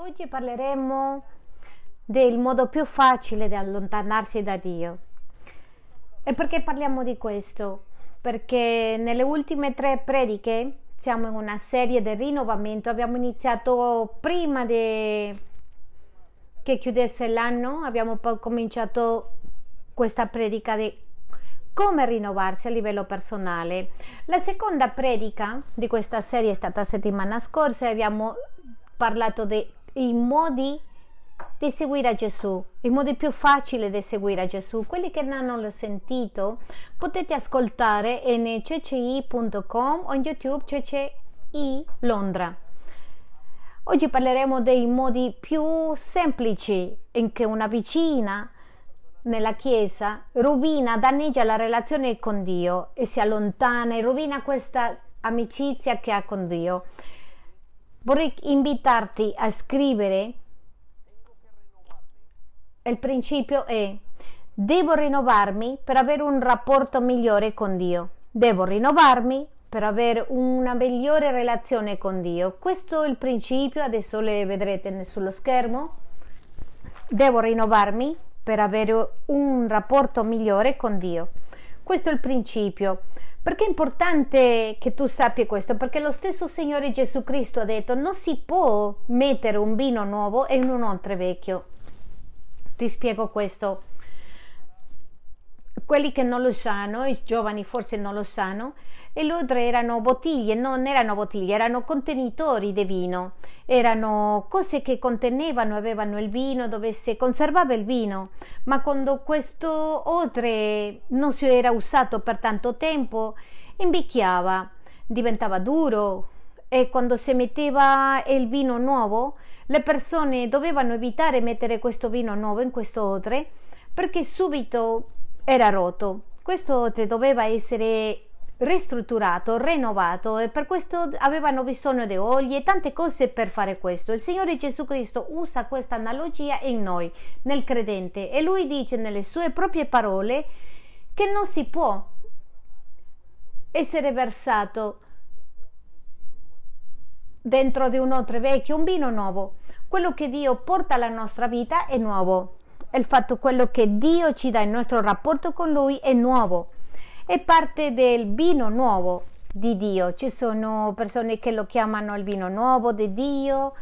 Oggi parleremo del modo più facile di allontanarsi da Dio. E perché parliamo di questo? Perché nelle ultime tre prediche siamo in una serie di rinnovamento. Abbiamo iniziato prima di che chiudesse l'anno, abbiamo poi cominciato questa predica di come rinnovarsi a livello personale. La seconda predica di questa serie è stata settimana scorsa e abbiamo parlato dei modi di seguire Gesù, i modi più facili di seguire Gesù. Quelli che non hanno sentito potete ascoltare in cci.com o in YouTube CCI Londra. Oggi parleremo dei modi più semplici in cui una vicina nella Chiesa rovina, danneggia la relazione con Dio e si allontana e rovina questa amicizia che ha con Dio. Vorrei invitarti a scrivere il principio è devo rinnovarmi per avere un rapporto migliore con Dio. Devo rinnovarmi per avere una migliore relazione con Dio. Questo è il principio, adesso le vedrete sullo schermo. Devo rinnovarmi per avere un rapporto migliore con Dio. Questo è il principio. Perché è importante che tu sappia questo? Perché lo stesso Signore Gesù Cristo ha detto non si può mettere un vino nuovo in un altro vecchio. Ti spiego questo. Quelli che non lo sanno, i giovani forse non lo sanno, e l'odre erano bottiglie, non erano bottiglie, erano contenitori di vino, erano cose che contenevano, avevano il vino, dove si conservava il vino, ma quando questo odre non si era usato per tanto tempo, invecchiava, diventava duro e quando si metteva il vino nuovo, le persone dovevano evitare mettere questo vino nuovo in questo odre perché subito era rotto. Questo odre doveva essere ristrutturato, rinnovato e per questo avevano bisogno di oli e tante cose per fare questo. Il Signore Gesù Cristo usa questa analogia in noi, nel credente, e lui dice nelle sue proprie parole che non si può essere versato dentro di un altro vecchio un vino nuovo. Quello che Dio porta alla nostra vita è nuovo. Il fatto quello che Dio ci dà il nostro rapporto con Lui è nuovo è parte del vino nuovo di Dio. Ci sono persone che lo chiamano il vino nuovo di Dio.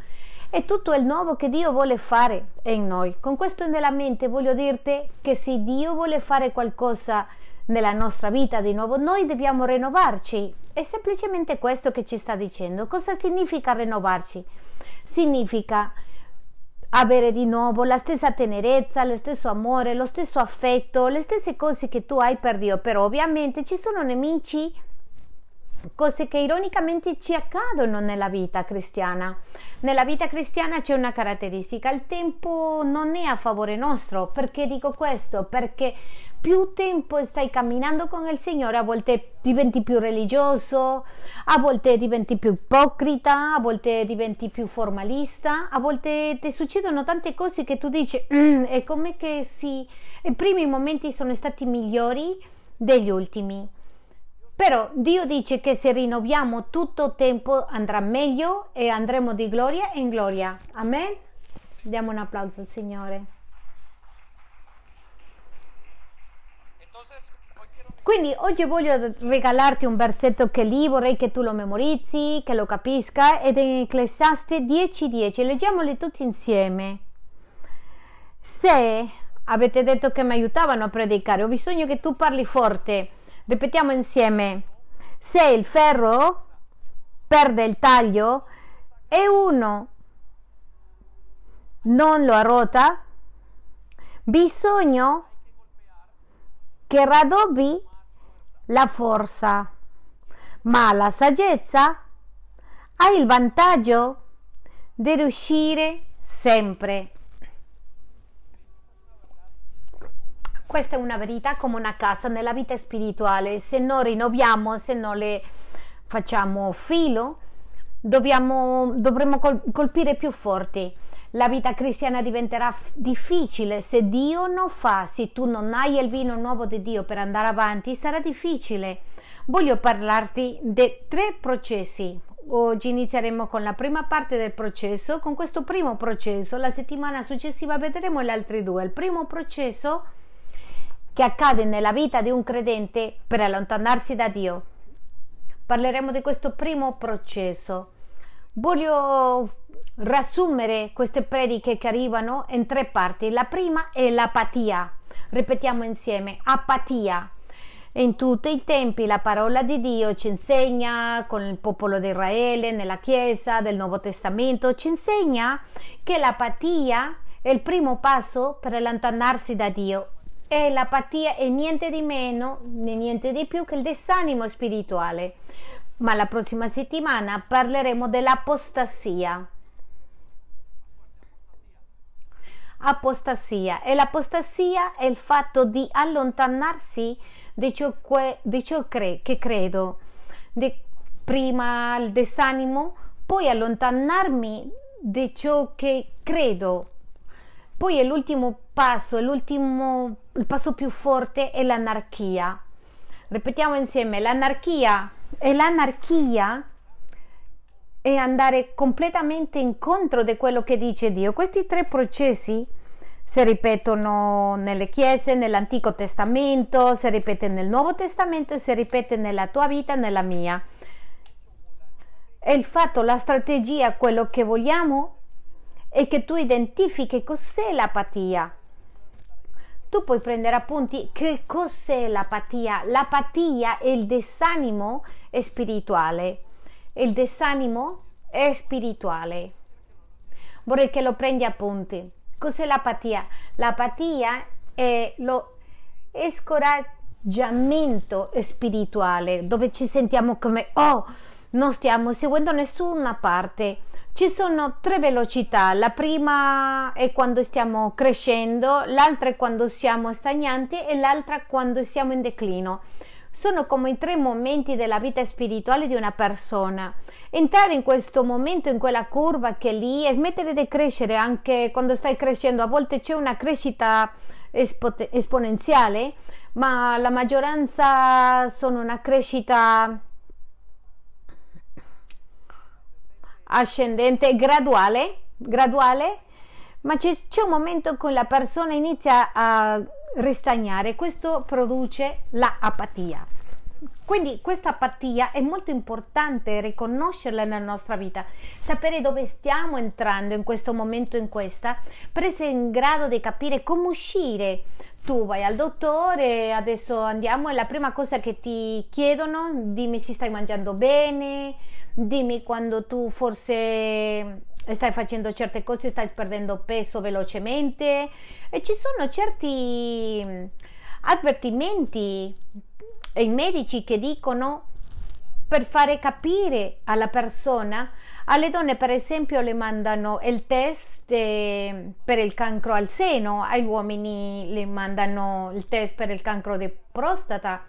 È tutto il nuovo che Dio vuole fare in noi. Con questo nella mente voglio dirti che se Dio vuole fare qualcosa nella nostra vita di nuovo, noi dobbiamo rinnovarci. È semplicemente questo che ci sta dicendo. Cosa significa rinnovarci? Significa avere di nuovo la stessa tenerezza, lo stesso amore, lo stesso affetto, le stesse cose che tu hai per Dio, però ovviamente ci sono nemici, cose che ironicamente ci accadono nella vita cristiana. Nella vita cristiana c'è una caratteristica, il tempo non è a favore nostro. Perché dico questo? Perché più tempo stai camminando con il Signore, a volte diventi più religioso, a volte diventi più ipocrita, a volte diventi più formalista, a volte ti succedono tante cose che tu dici, mm, è come che sì, i primi momenti sono stati migliori degli ultimi. Però Dio dice che se rinnoviamo tutto il tempo andrà meglio e andremo di gloria in gloria. Amen? Diamo un applauso al Signore. Quindi oggi voglio regalarti un versetto che lì vorrei che tu lo memorizzi, che lo capisca, ed è in Ecclesiaste 10:10. Leggiamoli tutti insieme. Se avete detto che mi aiutavano a predicare, ho bisogno che tu parli forte. Ripetiamo insieme. Se il ferro perde il taglio e uno non lo arrota, bisogna che raddoppi la forza, ma la saggezza ha il vantaggio di riuscire sempre. Questa è una verità come una casa nella vita spirituale. Se non rinnoviamo, se non le facciamo filo, dobbiamo, dovremo colpire più forti la vita cristiana diventerà difficile se Dio non fa, se tu non hai il vino nuovo di Dio per andare avanti, sarà difficile. Voglio parlarti di tre processi. Oggi inizieremo con la prima parte del processo. Con questo primo processo, la settimana successiva vedremo gli altri due. Il primo processo che accade nella vita di un credente per allontanarsi da Dio. Parleremo di questo primo processo. Voglio riassumere queste prediche che arrivano in tre parti. La prima è l'apatia. Ripetiamo insieme, apatia. In tutti i tempi la parola di Dio ci insegna, con il popolo di Israele, nella Chiesa del Nuovo Testamento, ci insegna che l'apatia è il primo passo per allontanarsi da Dio e l'apatia è niente di meno né niente di più che il disanimo spirituale. Ma la prossima settimana parleremo dell'apostasia. Apostasia e l'apostasia è il fatto di allontanarsi di ciò, que, di ciò cre, che credo, di, prima il disanimo, poi allontanarmi di ciò che credo. Poi è l'ultimo passo, l'ultimo, il passo più forte è l'anarchia. Ripetiamo insieme, l'anarchia e l'anarchia è andare completamente incontro di quello che dice Dio. Questi tre processi si ripetono nelle chiese, nell'Antico Testamento, si ripete nel Nuovo Testamento e si ripete nella tua vita e nella mia. E il fatto, la strategia, quello che vogliamo è che tu identifichi cos'è l'apatia. Tu puoi prendere appunti che cos'è l'apatia. L'apatia è il disanimo spirituale. Il disanimo è spirituale. Vorrei che lo prendi appunti. Cos'è l'apatia? L'apatia è lo scoraggiamento spirituale, dove ci sentiamo come, oh, non stiamo seguendo nessuna parte. Ci sono tre velocità, la prima è quando stiamo crescendo, l'altra è quando siamo stagnanti e l'altra quando siamo in declino. Sono come i tre momenti della vita spirituale di una persona entrare in questo momento, in quella curva che è lì e smettere di crescere anche quando stai crescendo. A volte c'è una crescita espo- esponenziale, ma la maggioranza sono una crescita ascendente, graduale, graduale, ma c'è, c'è un momento in cui la persona inizia a ristagnare, questo produce la apatia. Quindi questa apatia è molto importante riconoscerla nella nostra vita, sapere dove stiamo entrando in questo momento, in questa, per essere in grado di capire come uscire. Tu vai al dottore, adesso andiamo e la prima cosa che ti chiedono, dimmi se stai mangiando bene, dimmi quando tu forse stai facendo certe cose, stai perdendo peso velocemente e ci sono certi avvertimenti e i medici che dicono per fare capire alla persona, alle donne per esempio le mandano il test eh, per il cancro al seno, agli uomini le mandano il test per il cancro di prostata.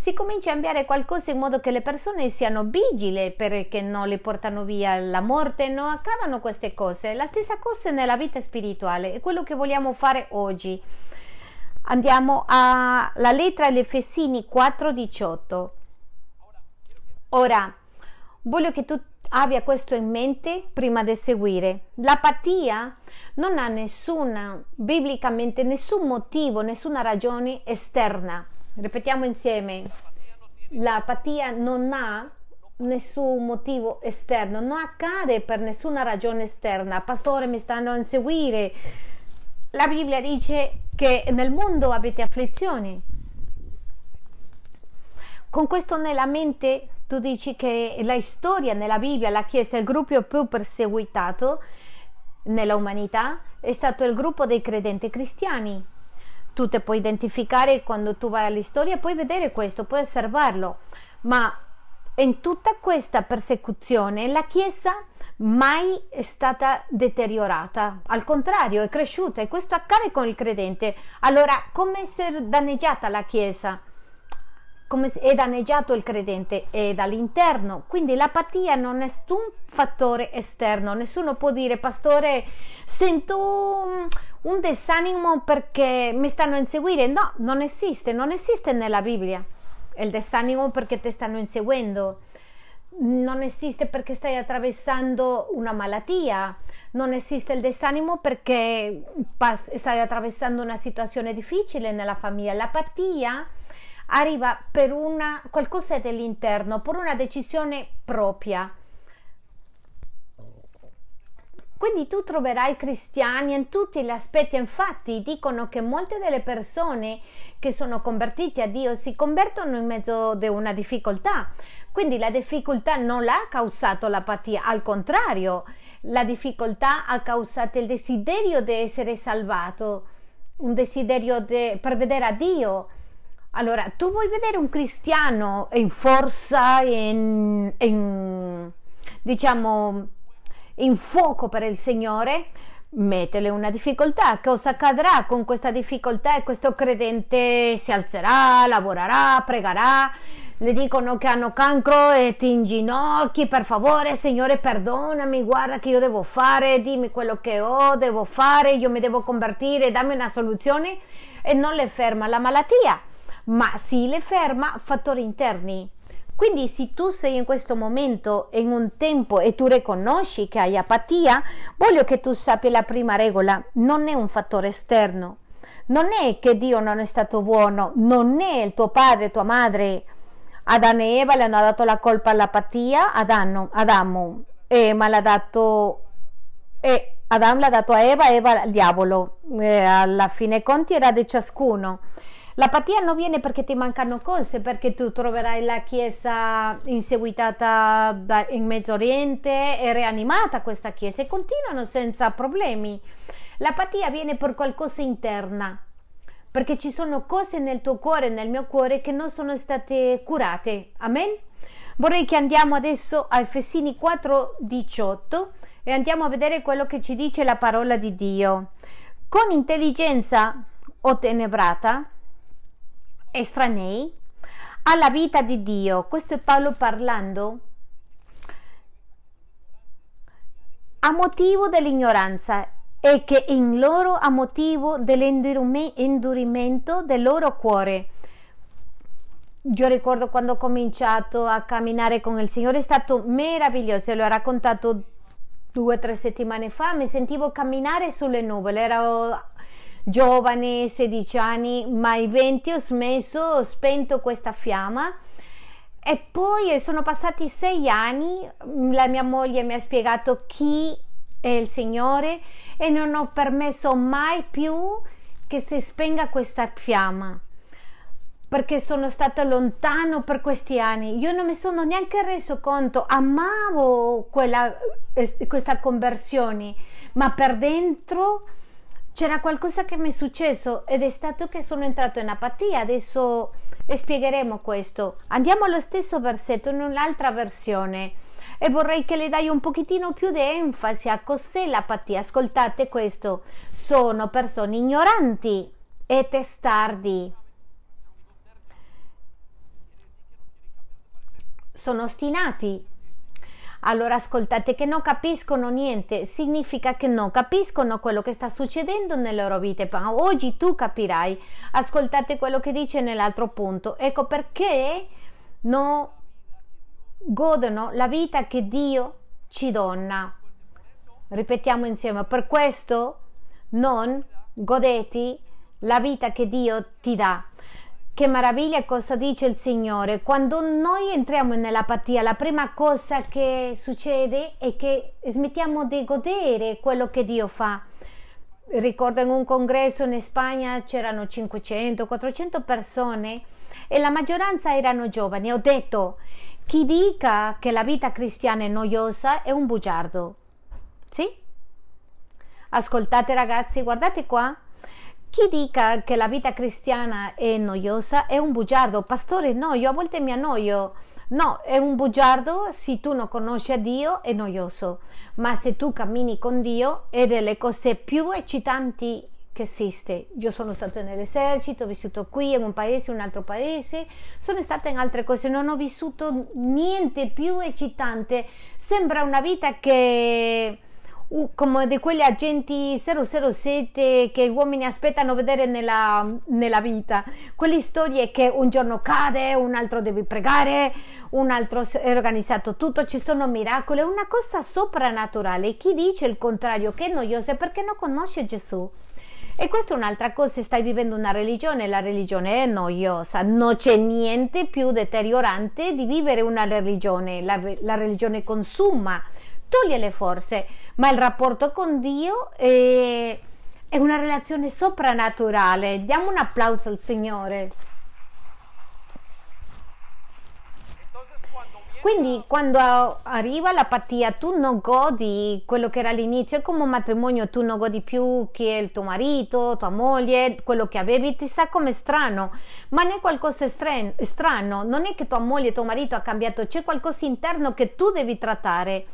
Si comincia a inviare qualcosa in modo che le persone siano vigili perché non le portano via la morte, non accadano queste cose. La stessa cosa nella vita spirituale, è quello che vogliamo fare oggi. Andiamo alla lettera agli Efesini 4:18. Ora, voglio che tu abbia questo in mente prima di seguire. L'apatia non ha nessuna, biblicamente, nessun motivo, nessuna ragione esterna. Ripetiamo insieme. L'apatia non ha nessun motivo esterno, non accade per nessuna ragione esterna. Pastore, mi stanno a inseguire la Bibbia dice che nel mondo avete afflizioni. Con questo nella mente tu dici che la storia nella Bibbia, la Chiesa, il gruppo più perseguitato nella umanità è stato il gruppo dei credenti cristiani. Tu ti puoi identificare quando tu vai alla storia, puoi vedere questo, puoi osservarlo, ma in tutta questa persecuzione la Chiesa mai è stata deteriorata, al contrario è cresciuta e questo accade con il credente. Allora, come essere danneggiata la Chiesa? Come è danneggiato il credente? È dall'interno. Quindi l'apatia non è nessun fattore esterno. Nessuno può dire, pastore, sento un disanimo perché mi stanno a inseguire. No, non esiste, non esiste nella Bibbia il disanimo perché ti stanno inseguendo non esiste perché stai attraversando una malattia, non esiste il disanimo perché stai attraversando una situazione difficile nella famiglia. L'apatia arriva per una qualcosa dell'interno, per una decisione propria. Quindi tu troverai cristiani in tutti gli aspetti, infatti dicono che molte delle persone che sono convertite a Dio si convertono in mezzo a una difficoltà. Quindi la difficoltà non l'ha causato l'apatia, al contrario, la difficoltà ha causato il desiderio di essere salvato, un desiderio de, per vedere a Dio. Allora, tu vuoi vedere un cristiano in forza, in, in diciamo, in fuoco per il Signore, mettele una difficoltà. Cosa accadrà con questa difficoltà? Questo credente si alzerà, lavorerà, pregherà. Le dicono che hanno cancro e ti inginocchi, per favore, Signore, perdonami, guarda che io devo fare, dimmi quello che ho, devo fare, io mi devo convertire, dammi una soluzione. E non le ferma la malattia, ma sì le ferma fattori interni quindi se tu sei in questo momento, in un tempo e tu riconosci che hai apatia, voglio che tu sappia la prima regola, non è un fattore esterno. Non è che Dio non è stato buono, non è il tuo padre, tua madre. Adamo e Eva le hanno dato la colpa all'apatia, Adamo, Adamo eh, ma l'ha dato e Adamo l'ha dato a Eva, Eva al diavolo. Eh, alla fine conti era di ciascuno. L'apatia non viene perché ti mancano cose, perché tu troverai la Chiesa inseguitata da, in Medio Oriente e rianimata questa Chiesa e continuano senza problemi. L'apatia viene per qualcosa interna, perché ci sono cose nel tuo cuore, nel mio cuore, che non sono state curate. Amen? Vorrei che andiamo adesso a Efesini 4:18 e andiamo a vedere quello che ci dice la parola di Dio. Con intelligenza ottenebrata estranei alla vita di Dio. Questo è Paolo parlando a motivo dell'ignoranza e che in loro a motivo dell'endurimento del loro cuore. Io ricordo quando ho cominciato a camminare con il Signore, è stato meraviglioso, l'ho raccontato due o tre settimane fa, mi sentivo camminare sulle nuvole, ero giovane, 16 anni, ma ai 20 ho smesso, ho spento questa fiamma. E poi sono passati sei anni, la mia moglie mi ha spiegato chi è il Signore e non ho permesso mai più che si spenga questa fiamma perché sono stata lontano per questi anni. Io non mi sono neanche reso conto, amavo quella, questa conversione, ma per dentro c'era qualcosa che mi è successo ed è stato che sono entrato in apatia. Adesso spiegheremo questo. Andiamo allo stesso versetto in un'altra versione e vorrei che le dai un pochettino più di enfasi a cos'è l'apatia. Ascoltate questo. Sono persone ignoranti e testardi. Sono ostinati allora ascoltate che non capiscono niente, significa che non capiscono quello che sta succedendo nelle loro vite, ma oggi tu capirai. Ascoltate quello che dice nell'altro punto. Ecco perché non godono la vita che Dio ci dona. Ripetiamo insieme, per questo non godeti la vita che Dio ti dà. Che meraviglia cosa dice il Signore. Quando noi entriamo nell'apatia, la prima cosa che succede è che smettiamo di godere quello che Dio fa. Ricordo in un congresso in Spagna c'erano 500-400 persone e la maggioranza erano giovani. Ho detto, chi dica che la vita cristiana è noiosa è un bugiardo. Sì? Ascoltate ragazzi, guardate qua chi dica che la vita cristiana è noiosa è un bugiardo. Pastore, no, io a volte mi annoio. No, è un bugiardo se tu non conosci a Dio, è noioso. Ma se tu cammini con Dio, è delle cose più eccitanti che esiste. Io sono stato nell'esercito, ho vissuto qui in un paese, in un altro paese, sono stata in altre cose, non ho vissuto niente più eccitante. Sembra una vita che come di quegli agenti 007 che gli uomini aspettano vedere nella, nella, vita, quelle storie che un giorno cade, un altro deve pregare, un altro è organizzato tutto, ci sono miracoli, è una cosa soprannaturale. Chi dice il contrario che è noioso è perché non conosce Gesù. E questa è un'altra cosa, stai vivendo una religione, la religione è noiosa, non c'è niente più deteriorante di vivere una religione, la, la religione consuma, toglie le forze, ma il rapporto con Dio è, è una relazione soprannaturale. Diamo un applauso al Signore. Quindi quando arriva l'apatia tu non godi quello che era all'inizio, è come un matrimonio, tu non godi più che il tuo marito, tua moglie, quello che avevi, ti sa come strano, ma non è qualcosa strano, non è che tua moglie, tuo marito ha cambiato, c'è qualcosa interno che tu devi trattare.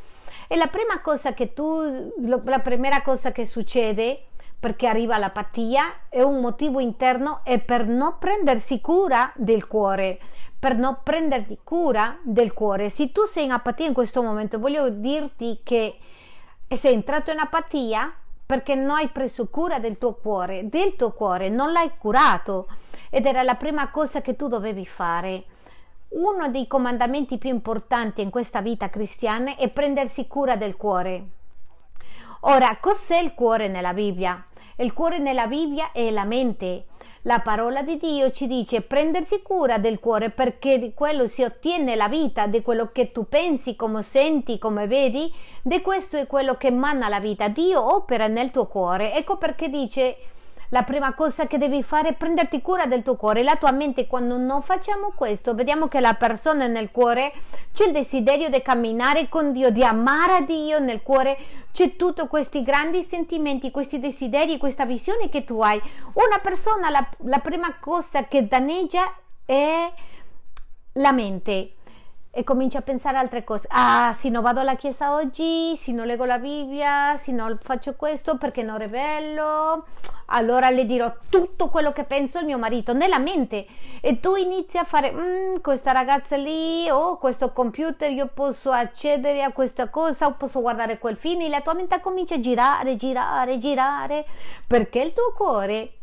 E la prima cosa che tu, la prima cosa che succede perché arriva l'apatia è un motivo interno è per non prendersi cura del cuore per non prenderti cura del cuore. Se tu sei in apatia in questo momento, voglio dirti che sei entrato in apatia perché non hai preso cura del tuo cuore, del tuo cuore, non l'hai curato ed era la prima cosa che tu dovevi fare. Uno dei comandamenti più importanti in questa vita cristiana è prendersi cura del cuore. Ora, cos'è il cuore nella Bibbia? Il cuore nella Bibbia è la mente, la parola di Dio ci dice prendersi cura del cuore perché di quello si ottiene la vita, di quello che tu pensi, come senti, come vedi, di questo è quello che emana la vita. Dio opera nel tuo cuore. Ecco perché dice la prima cosa che devi fare è prenderti cura del tuo cuore, la tua mente. Quando non facciamo questo, vediamo che la persona nel cuore c'è il desiderio di camminare con Dio, di amare Dio nel cuore, c'è tutti questi grandi sentimenti, questi desideri, questa visione che tu hai. Una persona, la, la prima cosa che danneggia è la mente e comincia a pensare altre cose. Ah, se non vado alla chiesa oggi, se non leggo la Bibbia, se non faccio questo perché non ribello, allora le dirò tutto quello che penso al mio marito nella mente e tu inizi a fare mm, questa ragazza lì o oh, questo computer io posso accedere a questa cosa o posso guardare quel film e la tua mente comincia a girare, girare, girare perché il tuo cuore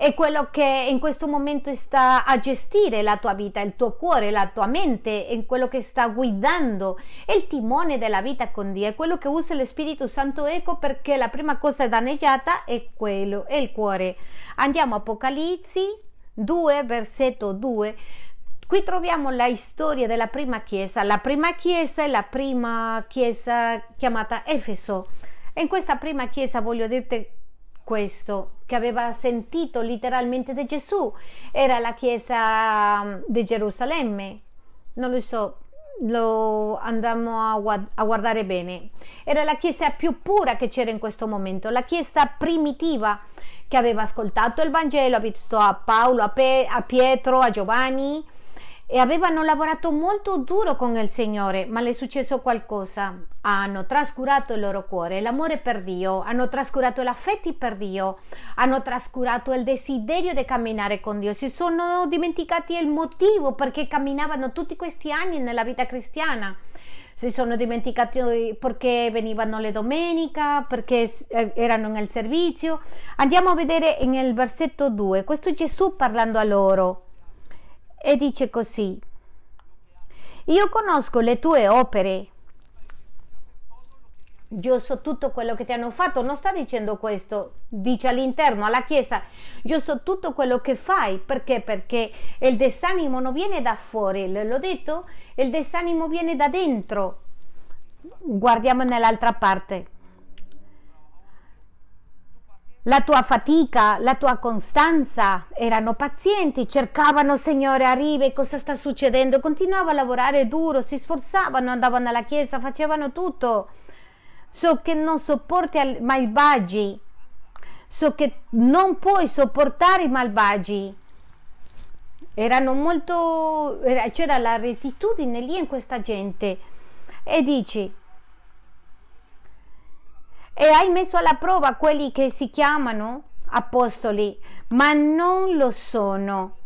è quello che in questo momento sta a gestire la tua vita, il tuo cuore, la tua mente, è quello che sta guidando, il timone della vita con Dio, è quello che usa lo Spirito Santo, ecco perché la prima cosa danneggiata è quello, è il cuore. Andiamo a Apocalisse 2, versetto 2. Qui troviamo la storia della prima chiesa. La prima chiesa è la prima chiesa chiamata Efeso. In questa prima chiesa voglio dirti questo che aveva sentito letteralmente di Gesù. Era la chiesa mm, di Gerusalemme. Non lo so lo andammo a, guard- a guardare bene. Era la chiesa più pura che c'era in questo momento la chiesa primitiva che aveva ascoltato il Vangelo ha visto a Paolo a, Pe- a Pietro a Giovanni e avevano lavorato molto duro con il Signore, ma le è successo qualcosa. Hanno trascurato il loro cuore, l'amore per Dio, hanno trascurato l'affetto per Dio, hanno trascurato il desiderio di camminare con Dio, si sono dimenticati il motivo perché camminavano tutti questi anni nella vita cristiana si sono dimenticati perché venivano le domeniche, perché eh, erano nel servizio. Andiamo a vedere nel versetto 2, questo Gesù parlando a loro e dice così, io conosco le tue opere, io so tutto quello che ti hanno fatto, non sta dicendo questo, dice all'interno, alla Chiesa, io so tutto quello che fai, perché? Perché il disanimo non viene da fuori, l'ho detto, il disanimo viene da dentro. Guardiamo nell'altra parte la tua fatica, la tua costanza, erano pazienti, cercavano Signore arrivi, cosa sta succedendo, continuava a lavorare duro, si sforzavano, andavano alla chiesa, facevano tutto. So che non sopporti i malvagi, so che non puoi sopportare i malvagi. Erano molto, c'era la rettitudine lì in questa gente. E dici, e hai messo alla prova quelli che si chiamano apostoli, ma non lo sono,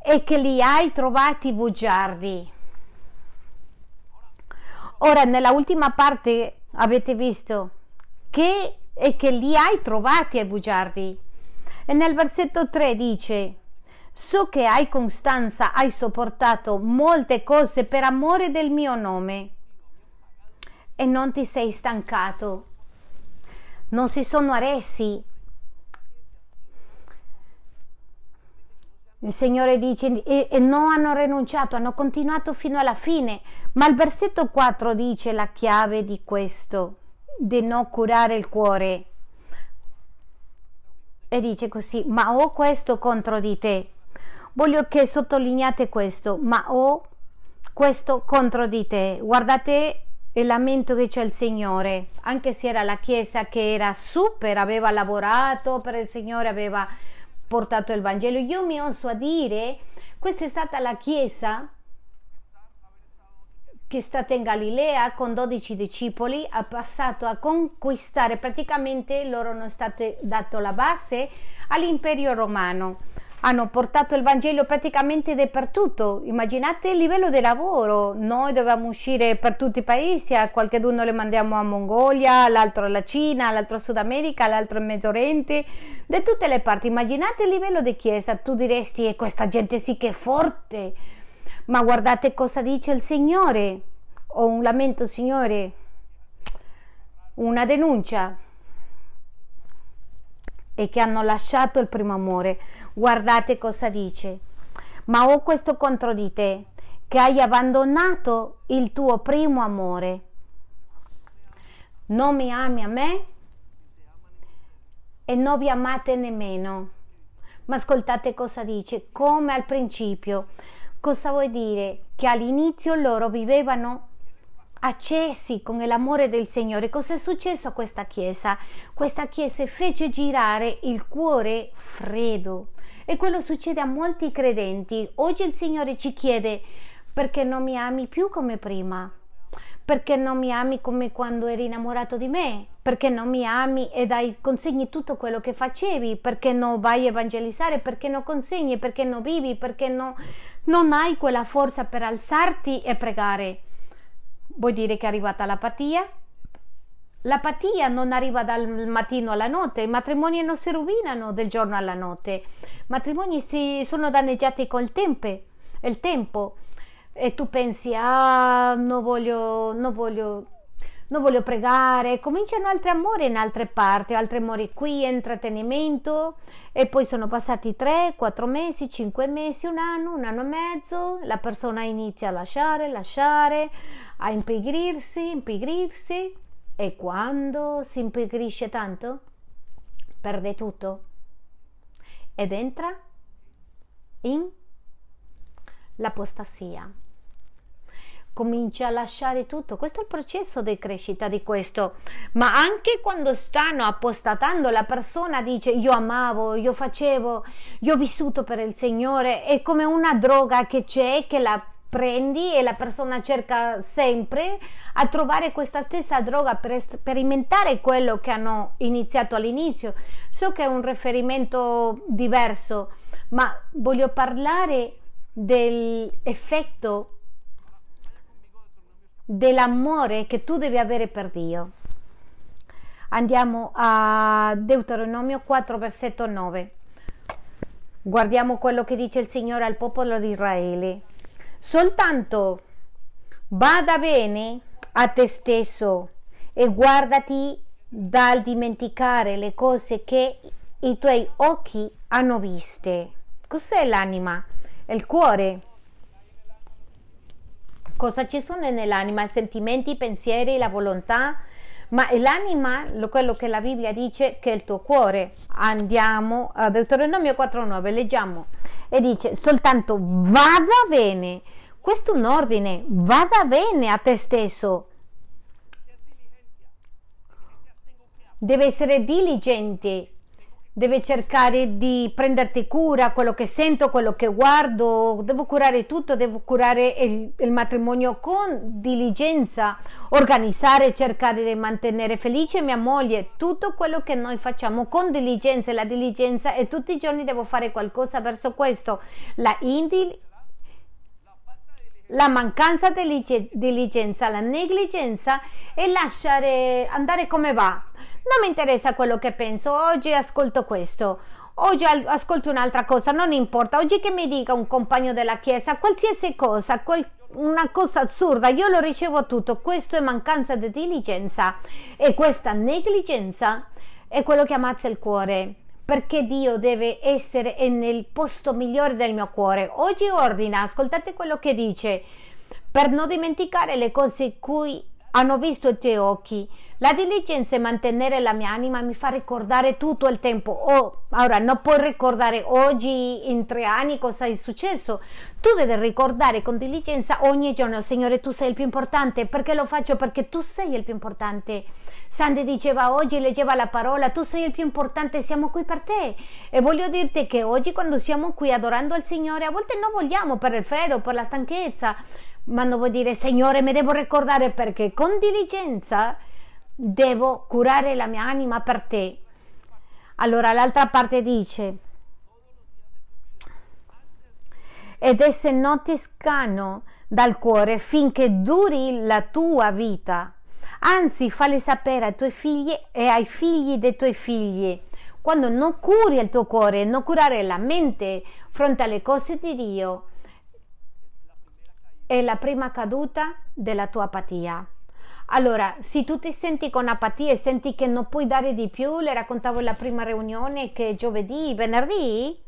e che li hai trovati bugiardi. Ora, nella ultima parte avete visto che e che li hai trovati ai bugiardi. E nel versetto 3 dice, so che hai costanza, hai sopportato molte cose per amore del mio nome e non ti sei stancato, non si sono arresi. Il Signore dice e, e non hanno rinunciato, hanno continuato fino alla fine, ma il versetto 4 dice la chiave di questo di non curare il cuore. E dice così, ma ho questo contro di te. Voglio che sottolineate questo, ma ho questo contro di te. Guardate il lamento che c'è il Signore, anche se era la Chiesa che era super, aveva lavorato per il Signore, aveva portato il Vangelo. Io mi oso a dire, questa è stata la Chiesa che è stata in Galilea con 12 discepoli, ha passato a conquistare, praticamente loro hanno state dato la base all'imperio romano. Hanno portato il Vangelo praticamente dappertutto. Immaginate il livello di lavoro. Noi dovevamo uscire per tutti i paesi, a qualcuno le mandiamo a Mongolia, l'altro alla Cina, l'altro a Sud America, l'altro in Medio Oriente, da tutte le parti. Immaginate il livello di chiesa. Tu diresti, e questa gente sì che è forte ma guardate cosa dice il Signore, o un lamento, Signore, una denuncia, e che hanno lasciato il primo amore. Guardate cosa dice. Ma ho questo contro di te, che hai abbandonato il tuo primo amore. Non mi ami a me e non vi amate nemmeno. Ma ascoltate cosa dice, come al principio. Cosa vuol dire? Che all'inizio loro vivevano accesi con l'amore del Signore. Cosa è successo a questa chiesa? Questa chiesa fece girare il cuore freddo e quello succede a molti credenti. Oggi il Signore ci chiede perché non mi ami più come prima? Perché non mi ami come quando eri innamorato di me? Perché non mi ami e dai, consegni tutto quello che facevi? Perché non vai a evangelizzare? Perché non consegni? Perché non vivi? Perché no, non hai quella forza per alzarti e pregare? Vuol dire che è arrivata l'apatia? L'apatia non arriva dal mattino alla notte, i matrimoni non si rovinano del giorno alla notte, i matrimoni si sono danneggiati col tempo, il tempo. E tu pensi, ah, non voglio, non voglio, non voglio pregare, cominciano altri amori in altre parti, altri amori qui, intrattenimento e poi sono passati 3, 4 mesi, 5 mesi, un anno, un anno e mezzo, la persona inizia a lasciare, lasciare, a impigrirsi, impigrirsi e quando si impigrisce tanto perde tutto ed entra in l'apostasia comincia a lasciare tutto. Questo è il processo di crescita di questo. Ma anche quando stanno apostatando, la persona dice io amavo, io facevo, io ho vissuto per il Signore, è come una droga che c'è, che la prendi e la persona cerca sempre a trovare questa stessa droga per sperimentare quello che hanno iniziato all'inizio. So che è un riferimento diverso, ma voglio parlare dell'effetto dell'amore che tu devi avere per Dio. Andiamo a Deuteronomio 4, versetto 9. Guardiamo quello che dice il Signore al popolo di Israele. Soltanto bada bene a te stesso e guardati dal dimenticare le cose che i tuoi occhi hanno viste. Cos'è l'anima? Il cuore cosa ci sono nell'anima, sentimenti, pensieri, la volontà, ma l'anima, quello che la Bibbia dice, che è il tuo cuore. Andiamo a Deuteronomio 4.9, leggiamo e dice soltanto vada bene, questo è un ordine, vada bene a te stesso. Deve essere diligente deve cercare di prenderti cura, quello che sento, quello che guardo, devo curare tutto, devo curare il, il matrimonio con diligenza, organizzare, cercare di mantenere felice mia moglie, tutto quello che noi facciamo con diligenza, la diligenza e tutti i giorni devo fare qualcosa verso questo, la indil la mancanza di diligenza, la negligenza e lasciare andare come va. Non mi interessa quello che penso, oggi ascolto questo, oggi ascolto un'altra cosa, non importa, oggi che mi dica un compagno della chiesa, qualsiasi cosa, qual- una cosa assurda, io lo ricevo tutto, questo è mancanza di diligenza e questa negligenza è quello che ammazza il cuore perché Dio deve essere nel posto migliore del mio cuore. Oggi ordina, ascoltate quello che dice, per non dimenticare le cose cui hanno visto i tuoi occhi. La diligenza e mantenere la mia anima mi fa ricordare tutto il tempo. Oh, ora non puoi ricordare oggi in tre anni cosa è successo. Tu devi ricordare con diligenza ogni giorno, Signore, tu sei il più importante. Perché lo faccio? Perché tu sei il più importante. Sandy diceva oggi, leggeva la parola, tu sei il più importante, siamo qui per te. E voglio dirti che oggi quando siamo qui adorando il Signore, a volte non vogliamo per il freddo, per la stanchezza, ma non vuol dire Signore mi devo ricordare perché con diligenza devo curare la mia anima per te. Allora l'altra parte dice ed esse non ti scano dal cuore finché duri la tua vita. Anzi, falli sapere ai tuoi figli e ai figli dei tuoi figli. Quando non curi il tuo cuore, non curare la mente fronte alle cose di Dio, è la prima caduta della tua apatia. Allora, se tu ti senti con apatia e senti che non puoi dare di più, le raccontavo la prima riunione che giovedì, venerdì,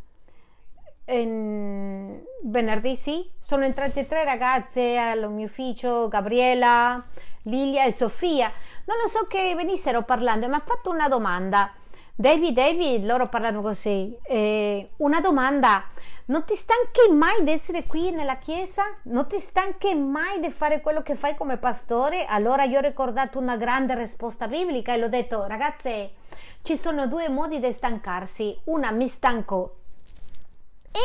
in... venerdì sì, sono entrate tre ragazze al mio ufficio, Gabriela, Lilia e Sofia. Non lo so che venissero parlando, mi ha fatto una domanda. David, David, loro parlano così. Eh, una domanda non ti stanchi mai di essere qui nella chiesa? Non ti stanchi mai di fare quello che fai come pastore? Allora io ho ricordato una grande risposta biblica e l'ho detto, ragazze, ci sono due modi di stancarsi. Una mi stanco